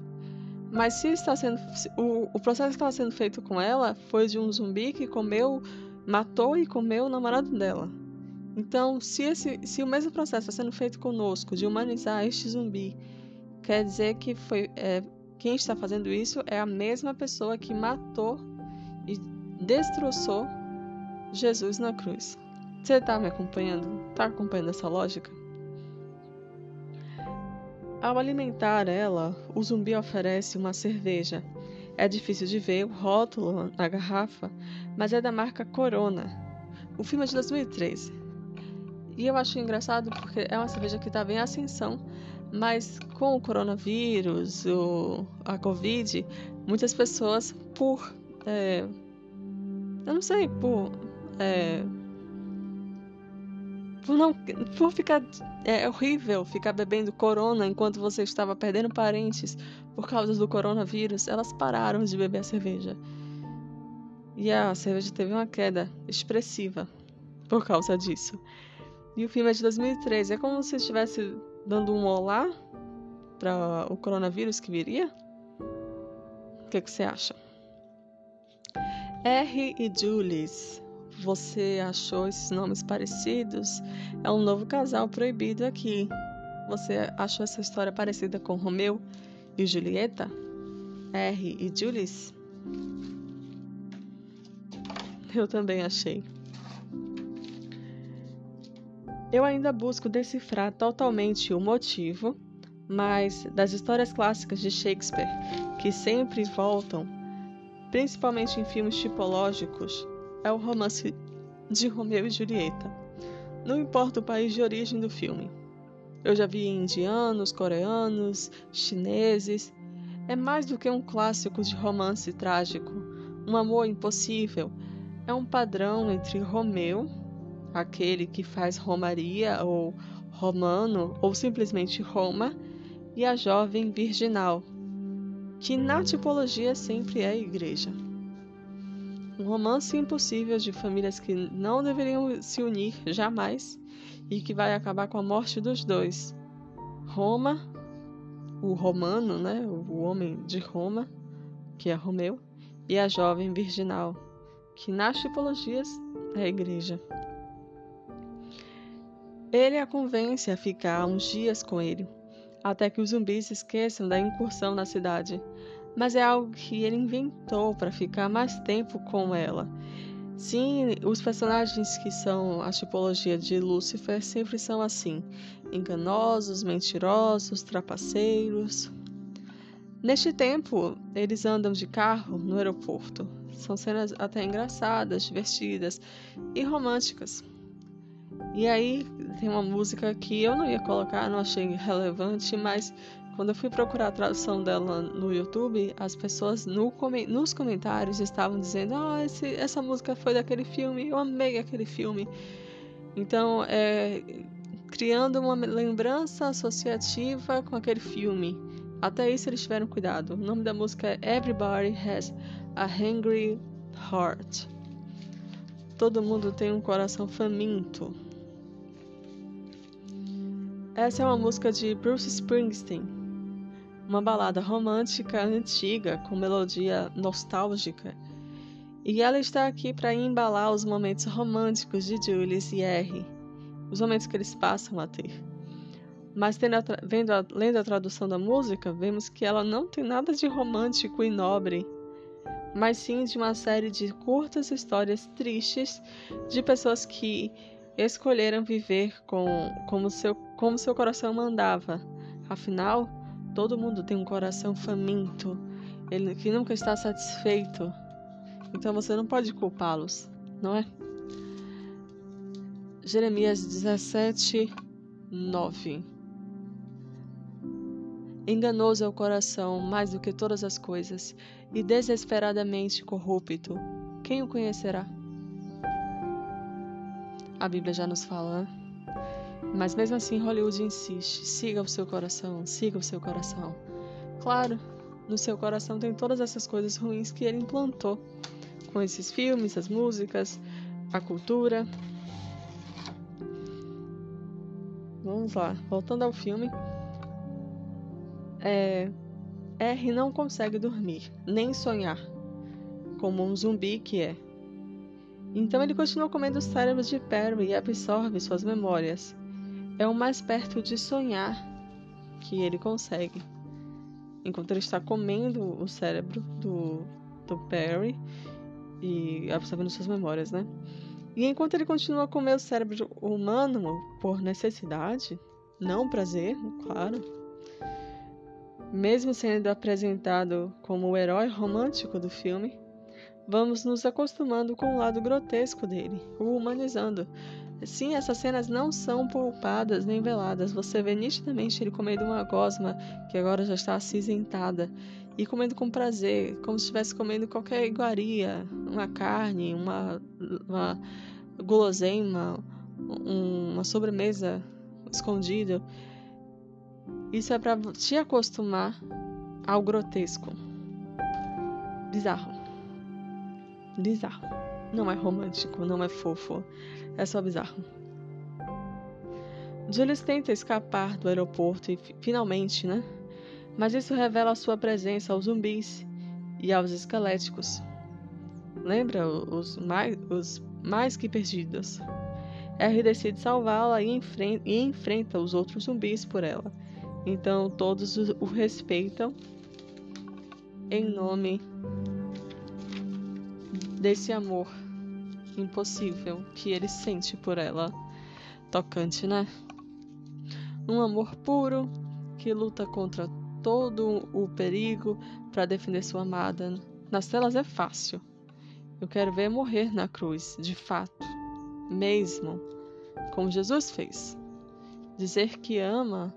Mas se está sendo o, o processo que estava sendo feito com ela foi de um zumbi que comeu, matou e comeu o namorado dela. Então, se, esse, se o mesmo processo está sendo feito conosco, de humanizar este zumbi, quer dizer que foi é, quem está fazendo isso é a mesma pessoa que matou e destroçou Jesus na cruz. Você está me acompanhando? Está acompanhando essa lógica? Ao alimentar ela, o zumbi oferece uma cerveja. É difícil de ver o rótulo na garrafa, mas é da marca Corona. O filme é de 2013. E eu acho engraçado porque é uma cerveja que estava em ascensão, mas com o coronavírus, o, a Covid, muitas pessoas, por. É, eu não sei, por. É, por não por ficar é horrível ficar bebendo corona enquanto você estava perdendo parentes por causa do coronavírus, elas pararam de beber a cerveja. E a cerveja teve uma queda expressiva por causa disso. E o filme é de 2013. É como se estivesse dando um olá para o coronavírus que viria. O que, que você acha? R e Julius você achou esses nomes parecidos? É um novo casal proibido aqui. Você achou essa história parecida com Romeu e Julieta? R e Julius? Eu também achei. Eu ainda busco decifrar totalmente o motivo, mas das histórias clássicas de Shakespeare, que sempre voltam, principalmente em filmes tipológicos, é o romance de Romeu e Julieta. Não importa o país de origem do filme. Eu já vi indianos, coreanos, chineses. É mais do que um clássico de romance trágico, um amor impossível. É um padrão entre Romeu, aquele que faz romaria ou romano ou simplesmente Roma, e a jovem virginal, que na tipologia sempre é igreja. Um romance impossível de famílias que não deveriam se unir jamais e que vai acabar com a morte dos dois. Roma, o romano, né, o homem de Roma, que é Romeu, e a jovem virginal, que nas tipologias a igreja. Ele a convence a ficar uns dias com ele, até que os zumbis esqueçam da incursão na cidade. Mas é algo que ele inventou para ficar mais tempo com ela. Sim, os personagens que são a tipologia de Lúcifer sempre são assim: enganosos, mentirosos, trapaceiros. Neste tempo, eles andam de carro no aeroporto. São cenas até engraçadas, divertidas e românticas. E aí tem uma música que eu não ia colocar, não achei relevante, mas quando eu fui procurar a tradução dela no YouTube, as pessoas no, nos comentários estavam dizendo: Ah, essa música foi daquele filme, eu amei aquele filme. Então, é, criando uma lembrança associativa com aquele filme. Até isso eles tiveram cuidado. O nome da música é Everybody Has a Hungry Heart. Todo mundo tem um coração faminto. Essa é uma música de Bruce Springsteen uma balada romântica antiga com melodia nostálgica. E ela está aqui para embalar os momentos românticos de Julius e R, os momentos que eles passam a ter. Mas vendo a, lendo a tradução da música, vemos que ela não tem nada de romântico e nobre, mas sim de uma série de curtas histórias tristes de pessoas que escolheram viver com, como, seu, como seu coração mandava. Afinal, Todo mundo tem um coração faminto, ele que nunca está satisfeito. Então você não pode culpá-los, não é? Jeremias 17, 9 Enganoso é o coração mais do que todas as coisas, e desesperadamente corrupto. Quem o conhecerá? A Bíblia já nos fala? Mas mesmo assim, Hollywood insiste: siga o seu coração, siga o seu coração. Claro, no seu coração tem todas essas coisas ruins que ele implantou com esses filmes, as músicas, a cultura. Vamos lá, voltando ao filme. É, R não consegue dormir, nem sonhar, como um zumbi que é. Então ele continua comendo os cérebros de Perry e absorve suas memórias é o mais perto de sonhar que ele consegue. Enquanto ele está comendo o cérebro do, do Perry e absorvendo suas memórias, né? E enquanto ele continua a comer o cérebro humano por necessidade, não prazer, claro, mesmo sendo apresentado como o herói romântico do filme, vamos nos acostumando com o lado grotesco dele, o humanizando, Sim, essas cenas não são poupadas nem veladas. Você vê nitidamente ele comendo uma gosma que agora já está acinzentada e comendo com prazer, como se estivesse comendo qualquer iguaria, uma carne, uma, uma guloseima, uma sobremesa escondida. Isso é para te acostumar ao grotesco. Bizarro. Bizarro. Não é romântico, não é fofo. É só bizarro. Julius tenta escapar do aeroporto e finalmente, né? Mas isso revela sua presença aos zumbis e aos esqueléticos. Lembra os mais, os mais que perdidos. R decide salvá-la e, enfrenta, e enfrenta os outros zumbis por ela. Então todos o respeitam em nome desse amor impossível que ele sente por ela. Tocante, né? Um amor puro que luta contra todo o perigo para defender sua amada. Nas telas é fácil. Eu quero ver morrer na cruz, de fato, mesmo, como Jesus fez. Dizer que ama,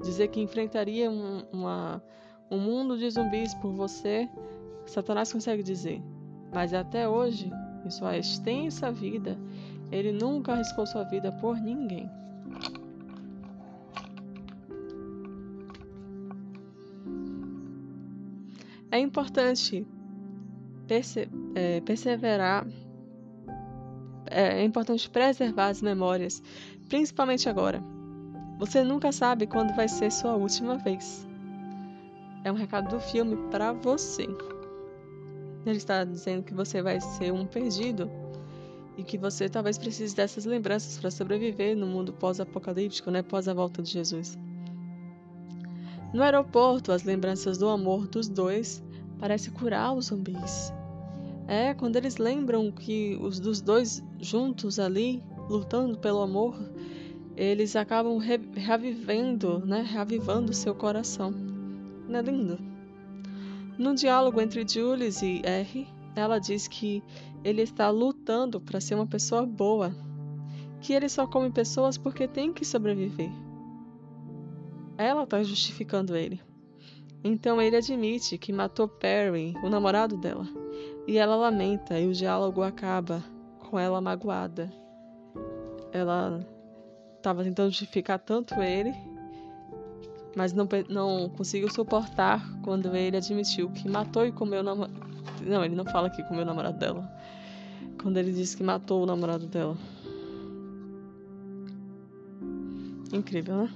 dizer que enfrentaria um, uma, um mundo de zumbis por você, Satanás consegue dizer. Mas até hoje, em sua extensa vida, ele nunca arriscou sua vida por ninguém. É importante perse é, perseverar, é, é importante preservar as memórias, principalmente agora. Você nunca sabe quando vai ser sua última vez. É um recado do filme para você. Ele está dizendo que você vai ser um perdido e que você talvez precise dessas lembranças para sobreviver no mundo pós-apocalíptico, né, pós a volta de Jesus. No aeroporto, as lembranças do amor dos dois parecem curar os zumbis. É, quando eles lembram que os dos dois juntos ali, lutando pelo amor, eles acabam re revivendo, né, reavivando seu coração. Não é lindo? No diálogo entre Julius e R, ela diz que ele está lutando para ser uma pessoa boa, que ele só come pessoas porque tem que sobreviver. Ela está justificando ele. Então ele admite que matou Perry, o namorado dela, e ela lamenta e o diálogo acaba com ela magoada. Ela estava tentando justificar tanto ele, mas não, não conseguiu suportar quando ele admitiu que matou e comeu o namorado. Não, ele não fala que comeu o namorado dela. Quando ele disse que matou o namorado dela. Incrível, né?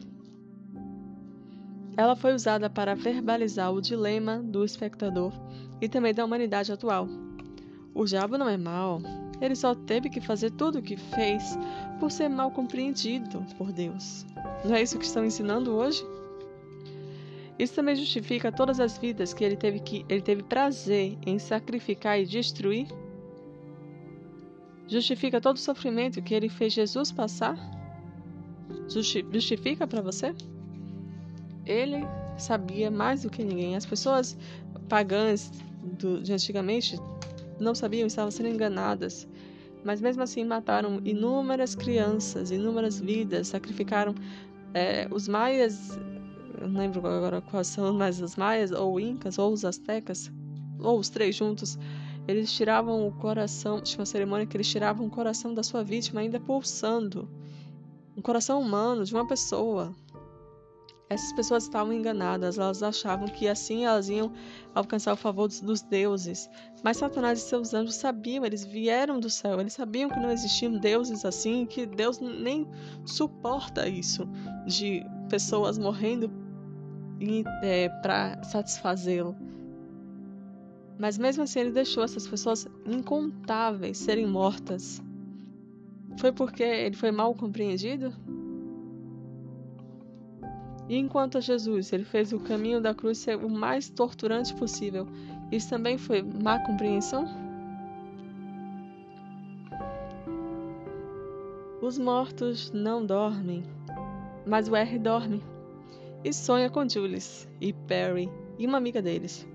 Ela foi usada para verbalizar o dilema do espectador e também da humanidade atual. O diabo não é mau, ele só teve que fazer tudo o que fez por ser mal compreendido por Deus. Não é isso que estão ensinando hoje? Isso também justifica todas as vidas que ele teve, que, ele teve prazer em sacrificar e destruir? Justifica todo o sofrimento que ele fez Jesus passar? Justifica para você? Ele sabia mais do que ninguém. As pessoas pagãs do, de antigamente não sabiam, estavam sendo enganadas. Mas mesmo assim mataram inúmeras crianças, inúmeras vidas, sacrificaram é, os maias eu não lembro agora quais são, mas os maias, ou incas, ou os astecas, ou os três juntos, eles tiravam o coração, tinha uma cerimônia que eles tiravam o coração da sua vítima ainda pulsando. Um coração humano de uma pessoa. Essas pessoas estavam enganadas, elas achavam que assim elas iam alcançar o favor dos, dos, deuses. Mas Satanás e seus anjos sabiam, eles vieram do céu, eles sabiam que não existiam deuses assim, que Deus nem suporta isso de pessoas morrendo é, para satisfazê-lo. Mas mesmo assim, ele deixou essas pessoas incontáveis serem mortas. Foi porque ele foi mal compreendido? E enquanto Jesus ele fez o caminho da cruz ser o mais torturante possível, isso também foi má compreensão? Os mortos não dormem, mas o R dorme e sonha com Julius e Perry e uma amiga deles.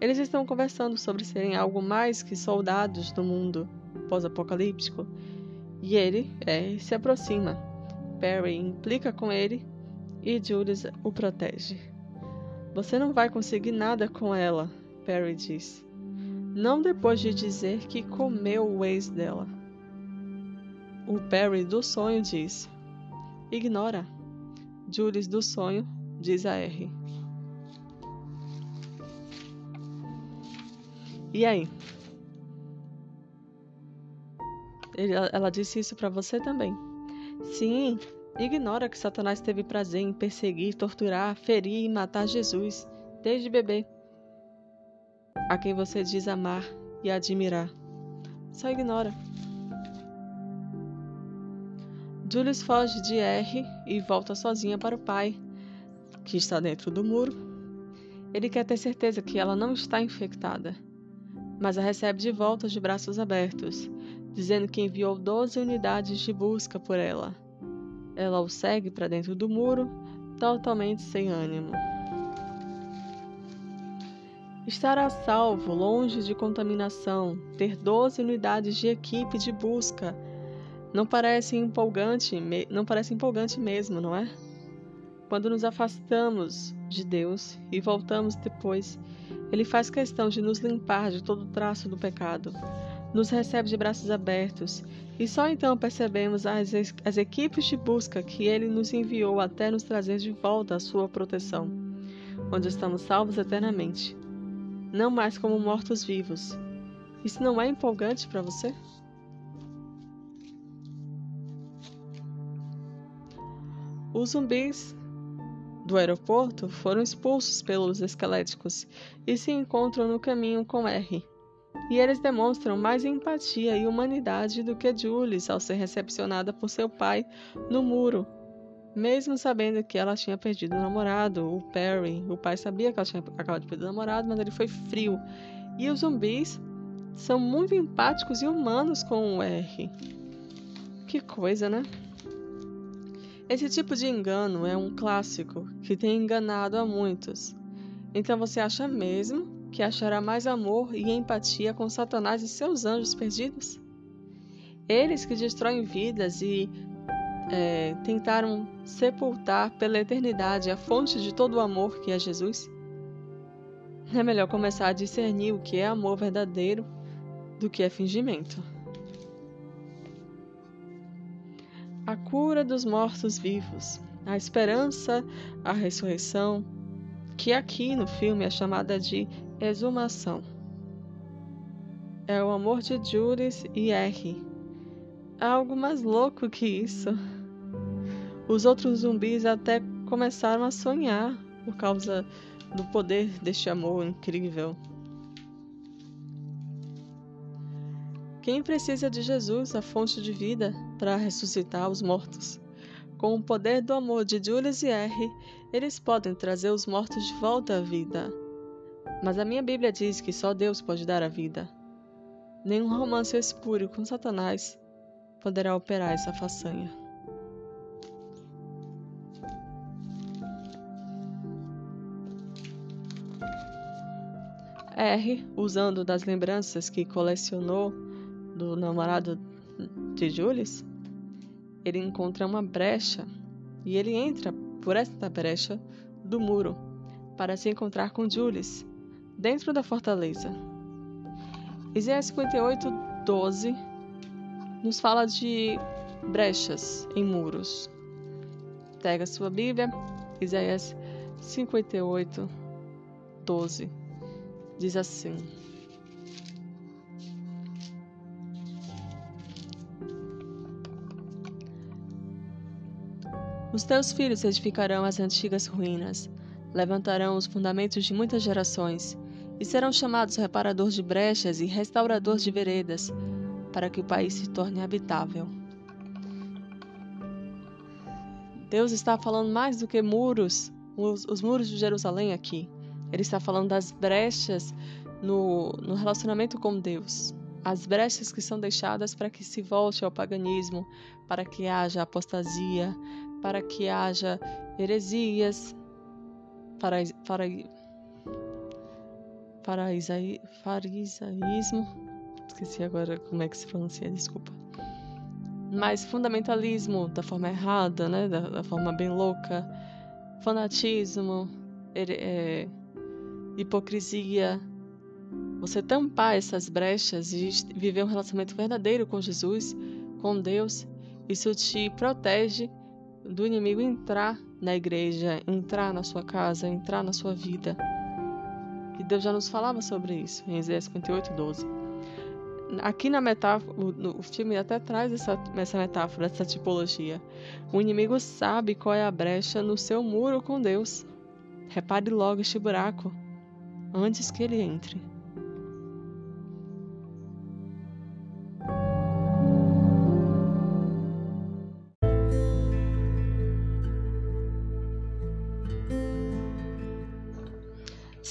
Eles estão conversando sobre serem algo mais que soldados do mundo pós-apocalíptico e ele é, se aproxima. Perry implica com ele e Julius o protege. Você não vai conseguir nada com ela, Perry diz. Não depois de dizer que comeu o ex dela. O Perry do sonho diz: Ignora. Julius do sonho diz a R. E aí? Ela disse isso para você também. Sim, ignora que Satanás teve prazer em perseguir, torturar, ferir e matar Jesus desde bebê, a quem você diz amar e admirar. Só ignora. Julius foge de R e volta sozinha para o pai, que está dentro do muro. Ele quer ter certeza que ela não está infectada, mas a recebe de volta de braços abertos, dizendo que enviou 12 unidades de busca por ela. Ela o segue para dentro do muro, totalmente sem ânimo. Estar a salvo, longe de contaminação, ter 12 unidades de equipe de busca, não parece empolgante, não parece empolgante mesmo, não é? Quando nos afastamos de Deus e voltamos depois, Ele faz questão de nos limpar de todo traço do pecado, nos recebe de braços abertos e só então percebemos as, as equipes de busca que Ele nos enviou até nos trazer de volta à Sua proteção, onde estamos salvos eternamente, não mais como mortos-vivos. Isso não é empolgante para você? Os zumbis do aeroporto foram expulsos pelos esqueléticos e se encontram no caminho com R. E eles demonstram mais empatia e humanidade do que Jules ao ser recepcionada por seu pai no muro. Mesmo sabendo que ela tinha perdido o namorado, o Perry, o pai sabia que ela tinha acabado de perder o namorado, mas ele foi frio. E os zumbis são muito empáticos e humanos com o R. Que coisa, né? Esse tipo de engano é um clássico que tem enganado a muitos. Então você acha mesmo que achará mais amor e empatia com Satanás e seus anjos perdidos? Eles que destroem vidas e é, tentaram sepultar pela eternidade a fonte de todo o amor que é Jesus? É melhor começar a discernir o que é amor verdadeiro do que é fingimento. A cura dos mortos-vivos, a esperança, a ressurreição, que aqui no filme é chamada de exumação. É o amor de Juris e R. Há algo mais louco que isso. Os outros zumbis até começaram a sonhar por causa do poder deste amor incrível. Quem precisa de Jesus, a fonte de vida, para ressuscitar os mortos? Com o poder do amor de Julius e R, eles podem trazer os mortos de volta à vida. Mas a minha Bíblia diz que só Deus pode dar a vida. Nenhum romance espúrio com Satanás poderá operar essa façanha. R, usando das lembranças que colecionou do namorado de Julius, ele encontra uma brecha e ele entra por esta brecha do muro para se encontrar com Julius dentro da fortaleza. Isaías 58, 12 nos fala de brechas em muros. Pega sua Bíblia, Isaías 58, 12 diz assim: Os teus filhos edificarão as antigas ruínas, levantarão os fundamentos de muitas gerações, e serão chamados reparador de brechas e restaurador de veredas, para que o país se torne habitável. Deus está falando mais do que muros, os, os muros de Jerusalém aqui. Ele está falando das brechas no, no relacionamento com Deus. As brechas que são deixadas para que se volte ao paganismo, para que haja apostasia, para que haja heresias, para, para, para farisaísmo, esqueci agora como é que se pronuncia, desculpa. Mas fundamentalismo da forma errada, né, da, da forma bem louca, fanatismo, é, hipocrisia, você tampar essas brechas e viver um relacionamento verdadeiro com Jesus, com Deus, isso te protege do inimigo entrar na igreja, entrar na sua casa, entrar na sua vida. E Deus já nos falava sobre isso em Isaías 58, 12. Aqui na metáfora, o, filme até traz essa, essa metáfora, essa tipologia. O inimigo sabe qual é a brecha no seu muro com Deus. Repare logo este buraco antes que ele entre.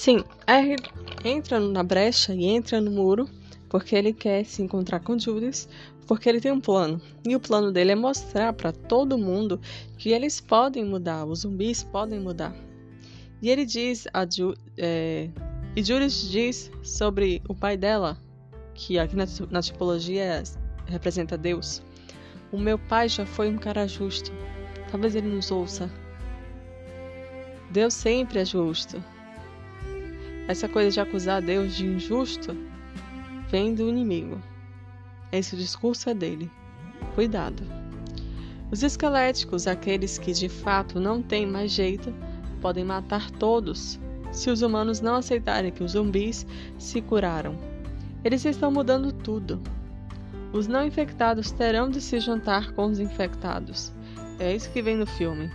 Sim, R entra na brecha e entra no muro porque ele quer se encontrar com Judas, porque ele tem um plano. E o plano dele é mostrar para todo mundo que eles podem mudar, os zumbis podem mudar. E ele diz a Ju, é, e diz sobre o pai dela, que aqui na, na tipologia representa Deus. O meu pai já foi um cara justo. Talvez ele nos ouça. Deus sempre é justo. Essa coisa de acusar Deus de injusto vem do inimigo. Esse discurso é dele. Cuidado. Os esqueléticos, aqueles que de fato não têm mais jeito, podem matar todos se os humanos não aceitarem que os zumbis se curaram. Eles estão mudando tudo. Os não infectados terão de se juntar com os infectados. É isso que vem no filme.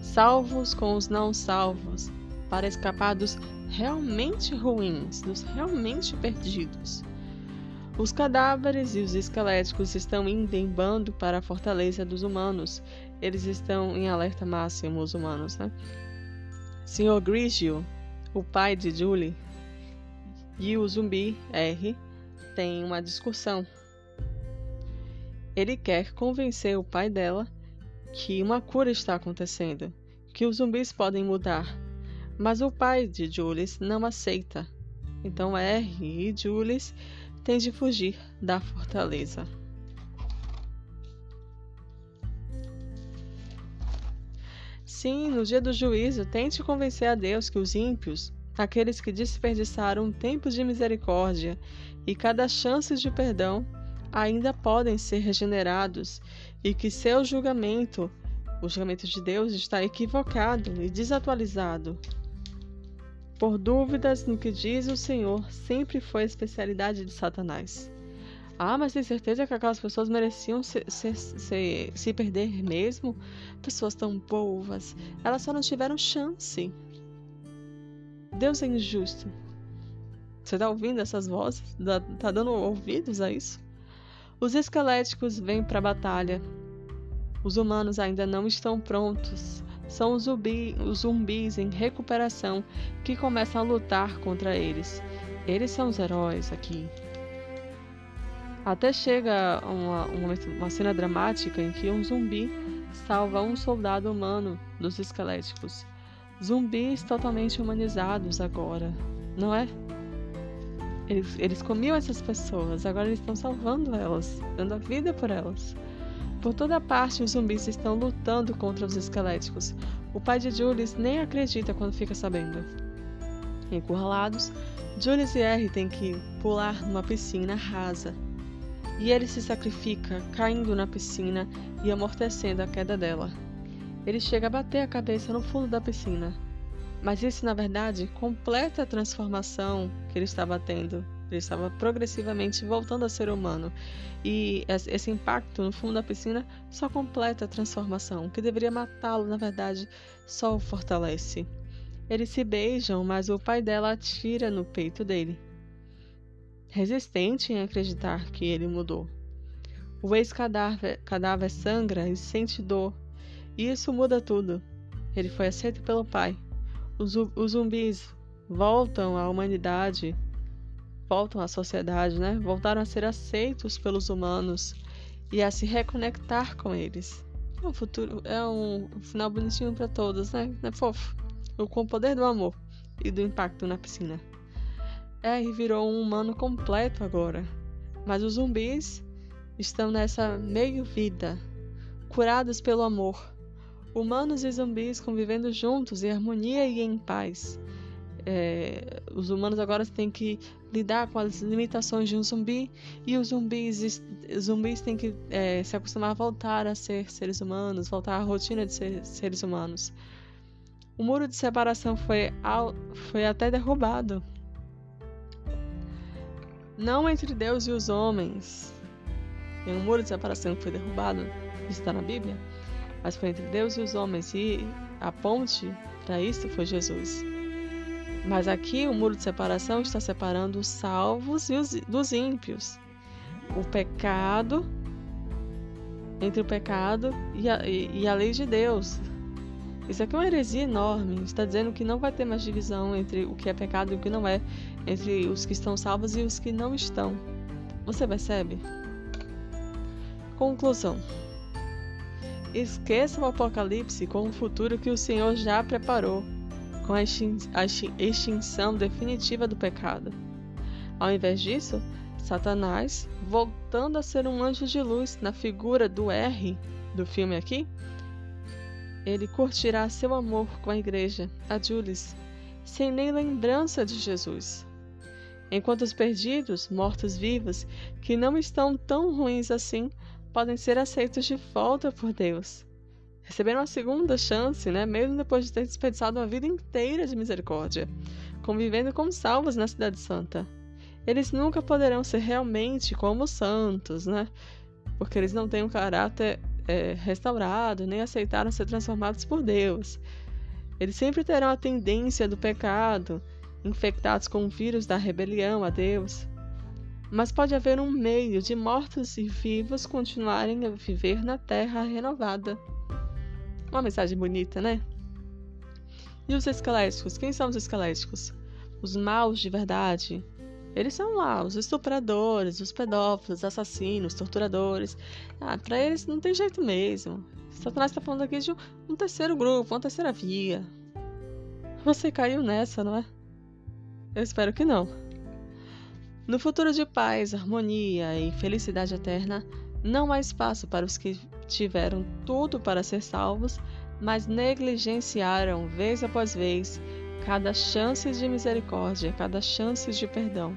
Salvos com os não salvos, para escapar dos realmente ruins, dos realmente perdidos. Os cadáveres e os esqueléticos estão indo em bando para a fortaleza dos humanos. Eles estão em alerta máximo, os humanos, né? Sr. Grigio, o pai de Julie, e o zumbi R têm uma discussão. Ele quer convencer o pai dela que uma cura está acontecendo, que os zumbis podem mudar. Mas o pai de Julius não aceita. Então R e Julius têm de fugir da fortaleza. Sim, no dia do juízo, tente convencer a Deus que os ímpios, aqueles que desperdiçaram tempos de misericórdia e cada chance de perdão, ainda podem ser regenerados e que seu julgamento, o julgamento de Deus, está equivocado e desatualizado. Por dúvidas no que diz o Senhor, sempre foi a especialidade de Satanás. Ah, mas tem certeza que aquelas pessoas mereciam se, se, se, se perder mesmo? Pessoas tão boas. Elas só não tiveram chance. Deus é injusto. Você está ouvindo essas vozes? Está dando ouvidos a isso? Os esqueléticos vêm para a batalha. Os humanos ainda não estão prontos. São os, zumbi, os zumbis em recuperação que começam a lutar contra eles. Eles são os heróis aqui. Até chega uma, uma, uma cena dramática em que um zumbi salva um soldado humano dos esqueléticos. Zumbis totalmente humanizados agora, não é? Eles, eles comiam essas pessoas, agora eles estão salvando elas, dando a vida por elas. Por toda parte, os zumbis estão lutando contra os esqueléticos. O pai de Julius nem acredita quando fica sabendo. Encurralados, Julius e R têm que pular numa piscina rasa. E ele se sacrifica, caindo na piscina e amortecendo a queda dela. Ele chega a bater a cabeça no fundo da piscina. Mas isso, na verdade, completa a transformação que ele estava tendo. Ele estava progressivamente voltando a ser humano. E esse impacto no fundo da piscina só completa a transformação. O que deveria matá-lo, na verdade, só o fortalece. Eles se beijam, mas o pai dela atira no peito dele. Resistente em acreditar que ele mudou. O ex-cadáver cadáver sangra e sente dor. E isso muda tudo. Ele foi aceito pelo pai os, os zumbis voltam à humanidade, voltam à sociedade, né? Voltaram a ser aceitos pelos humanos e a se reconectar com eles. É um futuro, é um final bonitinho para todos, né? É fofo. Com o poder do amor e do impacto na piscina. R virou um humano completo agora, mas os zumbis estão nessa meio-vida, curados pelo amor humanos e zumbis convivendo juntos em harmonia e em paz. É, os humanos agora têm que lidar com as limitações de um zumbi e os zumbis, zumbis têm que é, se acostumar a voltar a ser seres humanos, voltar à rotina de ser seres humanos. O muro de separação foi, ao, foi até derrubado. Não entre Deus e os homens. Um muro de separação foi derrubado, isso está na Bíblia mas foi entre Deus e os homens, e a ponte para isso foi Jesus. Mas aqui o muro de separação está separando os salvos e os, dos ímpios. O pecado entre o pecado e a, e, a lei de Deus. Isso aqui é uma heresia enorme. Está dizendo que não vai ter mais divisão entre o que é pecado e o que não é, entre os que estão salvos e os que não estão. Você percebe? Conclusão. Esqueça o Apocalipse com o futuro que o Senhor já preparou, com a extinção definitiva do pecado. Ao invés disso, Satanás, voltando a ser um anjo de luz na figura do R do filme aqui, ele curtirá seu amor com a igreja, a Julis, sem nem lembrança de Jesus. Enquanto os perdidos, mortos-vivos, que não estão tão ruins assim, podem ser aceitos de volta por Deus. Receberam uma segunda chance, né? mesmo depois de ter desperdiçado uma vida inteira de misericórdia, convivendo como salvos na Cidade Santa. Eles nunca poderão ser realmente como santos, né? porque eles não têm um caráter é, restaurado, nem aceitaram ser transformados por Deus. Eles sempre terão a tendência do pecado, infectados com o vírus da rebelião a Deus. mas pode haver um meio de mortos e vivos continuarem a viver na terra renovada. Uma mensagem bonita, né? E os esqueléticos? Quem são os esqueléticos? Os maus de verdade. Eles são lá, os estupradores, os pedófilos, assassinos, torturadores. Ah, para eles não tem jeito mesmo. Satanás está falando aqui de um terceiro grupo, uma terceira via. Você caiu nessa, não é? Eu espero que não. No futuro de paz, harmonia e felicidade eterna, não há espaço para os que tiveram tudo para ser salvos, mas negligenciaram vez após vez cada chance de misericórdia, cada chance de perdão,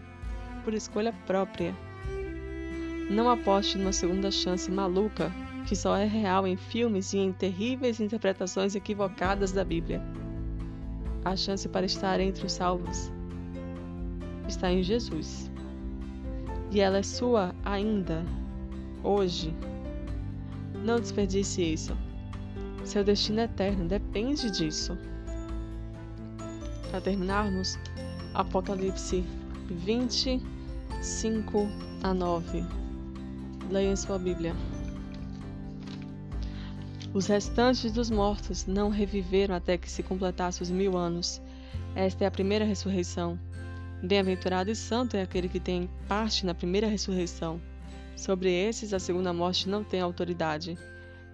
por escolha própria. Não aposte numa segunda chance maluca, que só é real em filmes e em terríveis interpretações equivocadas da Bíblia. A chance para estar entre os salvos está em Jesus e ela é sua ainda, hoje. Não desperdice isso. Seu destino eterno depende disso. Para terminarmos, Apocalipse 25 a 9. Leia em sua Bíblia. Os restantes dos mortos não reviveram até que se completasse os mil anos. Esta é a primeira ressurreição. Bem-aventurado e santo é aquele que tem parte na primeira ressurreição. Sobre esses, a segunda morte não tem autoridade.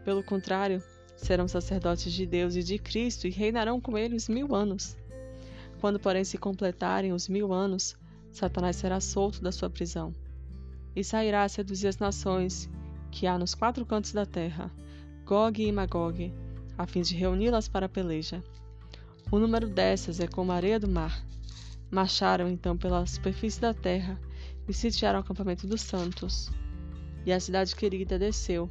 Pelo contrário, serão sacerdotes de Deus e de Cristo e reinarão com ele os mil anos. Quando, porém, se completarem os mil anos, Satanás será solto da sua prisão e sairá a seduzir as nações que há nos quatro cantos da terra, Gog e Magog, a fim de reuni-las para a peleja. O número dessas é como a areia do mar Marcharam então pela superfície da terra e sitiaram o acampamento dos santos. E a cidade querida desceu.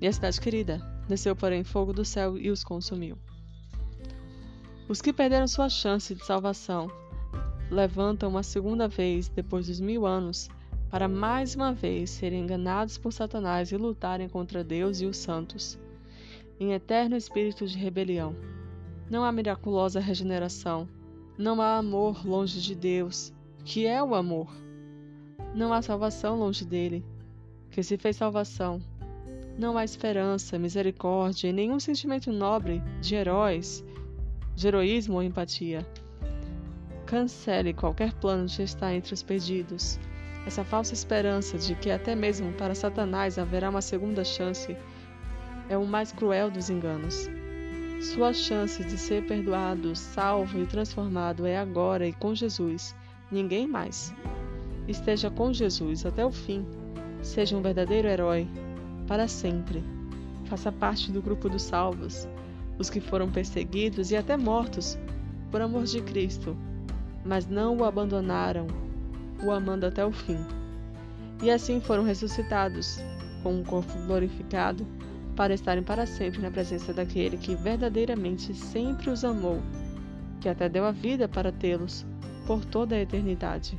E a cidade querida desceu, porém, fogo do céu e os consumiu. Os que perderam sua chance de salvação levantam uma segunda vez depois dos mil anos para mais uma vez serem enganados por Satanás e lutarem contra Deus e os santos, em eterno espírito de rebelião. Não há miraculosa regeneração, não há amor longe de Deus, que é o amor. Não há salvação longe dele, que se fez salvação. Não há esperança, misericórdia e nenhum sentimento nobre de heróis, de heroísmo ou empatia. Cancele qualquer plano de estar entre os perdidos. Essa falsa esperança de que até mesmo para Satanás haverá uma segunda chance é o mais cruel dos enganos. Sua chance de ser perdoado, salvo e transformado é agora e com Jesus, ninguém mais. Esteja com Jesus até o fim. Seja um verdadeiro herói, para sempre. Faça parte do grupo dos salvos, os que foram perseguidos e até mortos por amor de Cristo, mas não o abandonaram, o amando até o fim. E assim foram ressuscitados, com um corpo glorificado para estarem para sempre na presença daquele que verdadeiramente sempre os amou, que até deu a vida para tê-los por toda a eternidade.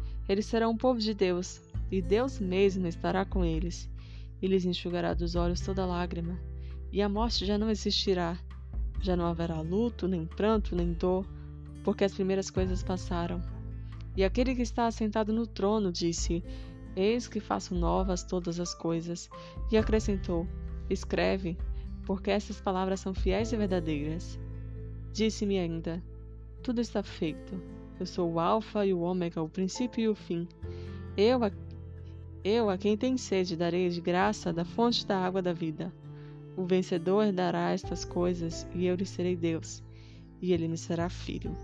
Eles serão um povo de Deus, e Deus mesmo estará com eles. E lhes enxugará dos olhos toda lágrima. E a morte já não existirá. Já não haverá luto, nem pranto, nem dor, porque as primeiras coisas passaram. E aquele que está assentado no trono disse: Eis que faço novas todas as coisas. E acrescentou: Escreve, porque essas palavras são fiéis e verdadeiras. Disse-me ainda: Tudo está feito. Eu sou o Alfa e o Ômega, o princípio e o fim. Eu a, eu, a quem tem sede, darei de graça da fonte da água da vida. O vencedor dará estas coisas, e eu lhe serei Deus, e ele me será filho.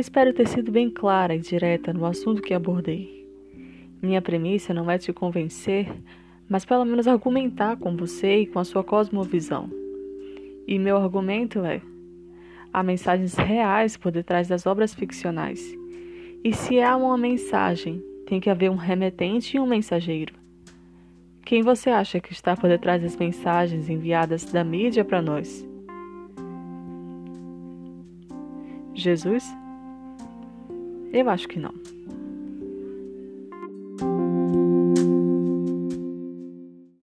Espero ter sido bem clara e direta no assunto que abordei. Minha premissa não é te convencer, mas pelo menos argumentar com você e com a sua cosmovisão. E meu argumento é: há mensagens reais por detrás das obras ficcionais. E se há uma mensagem, tem que haver um remetente e um mensageiro. Quem você acha que está por detrás das mensagens enviadas da mídia para nós? Jesus? Eu acho que não.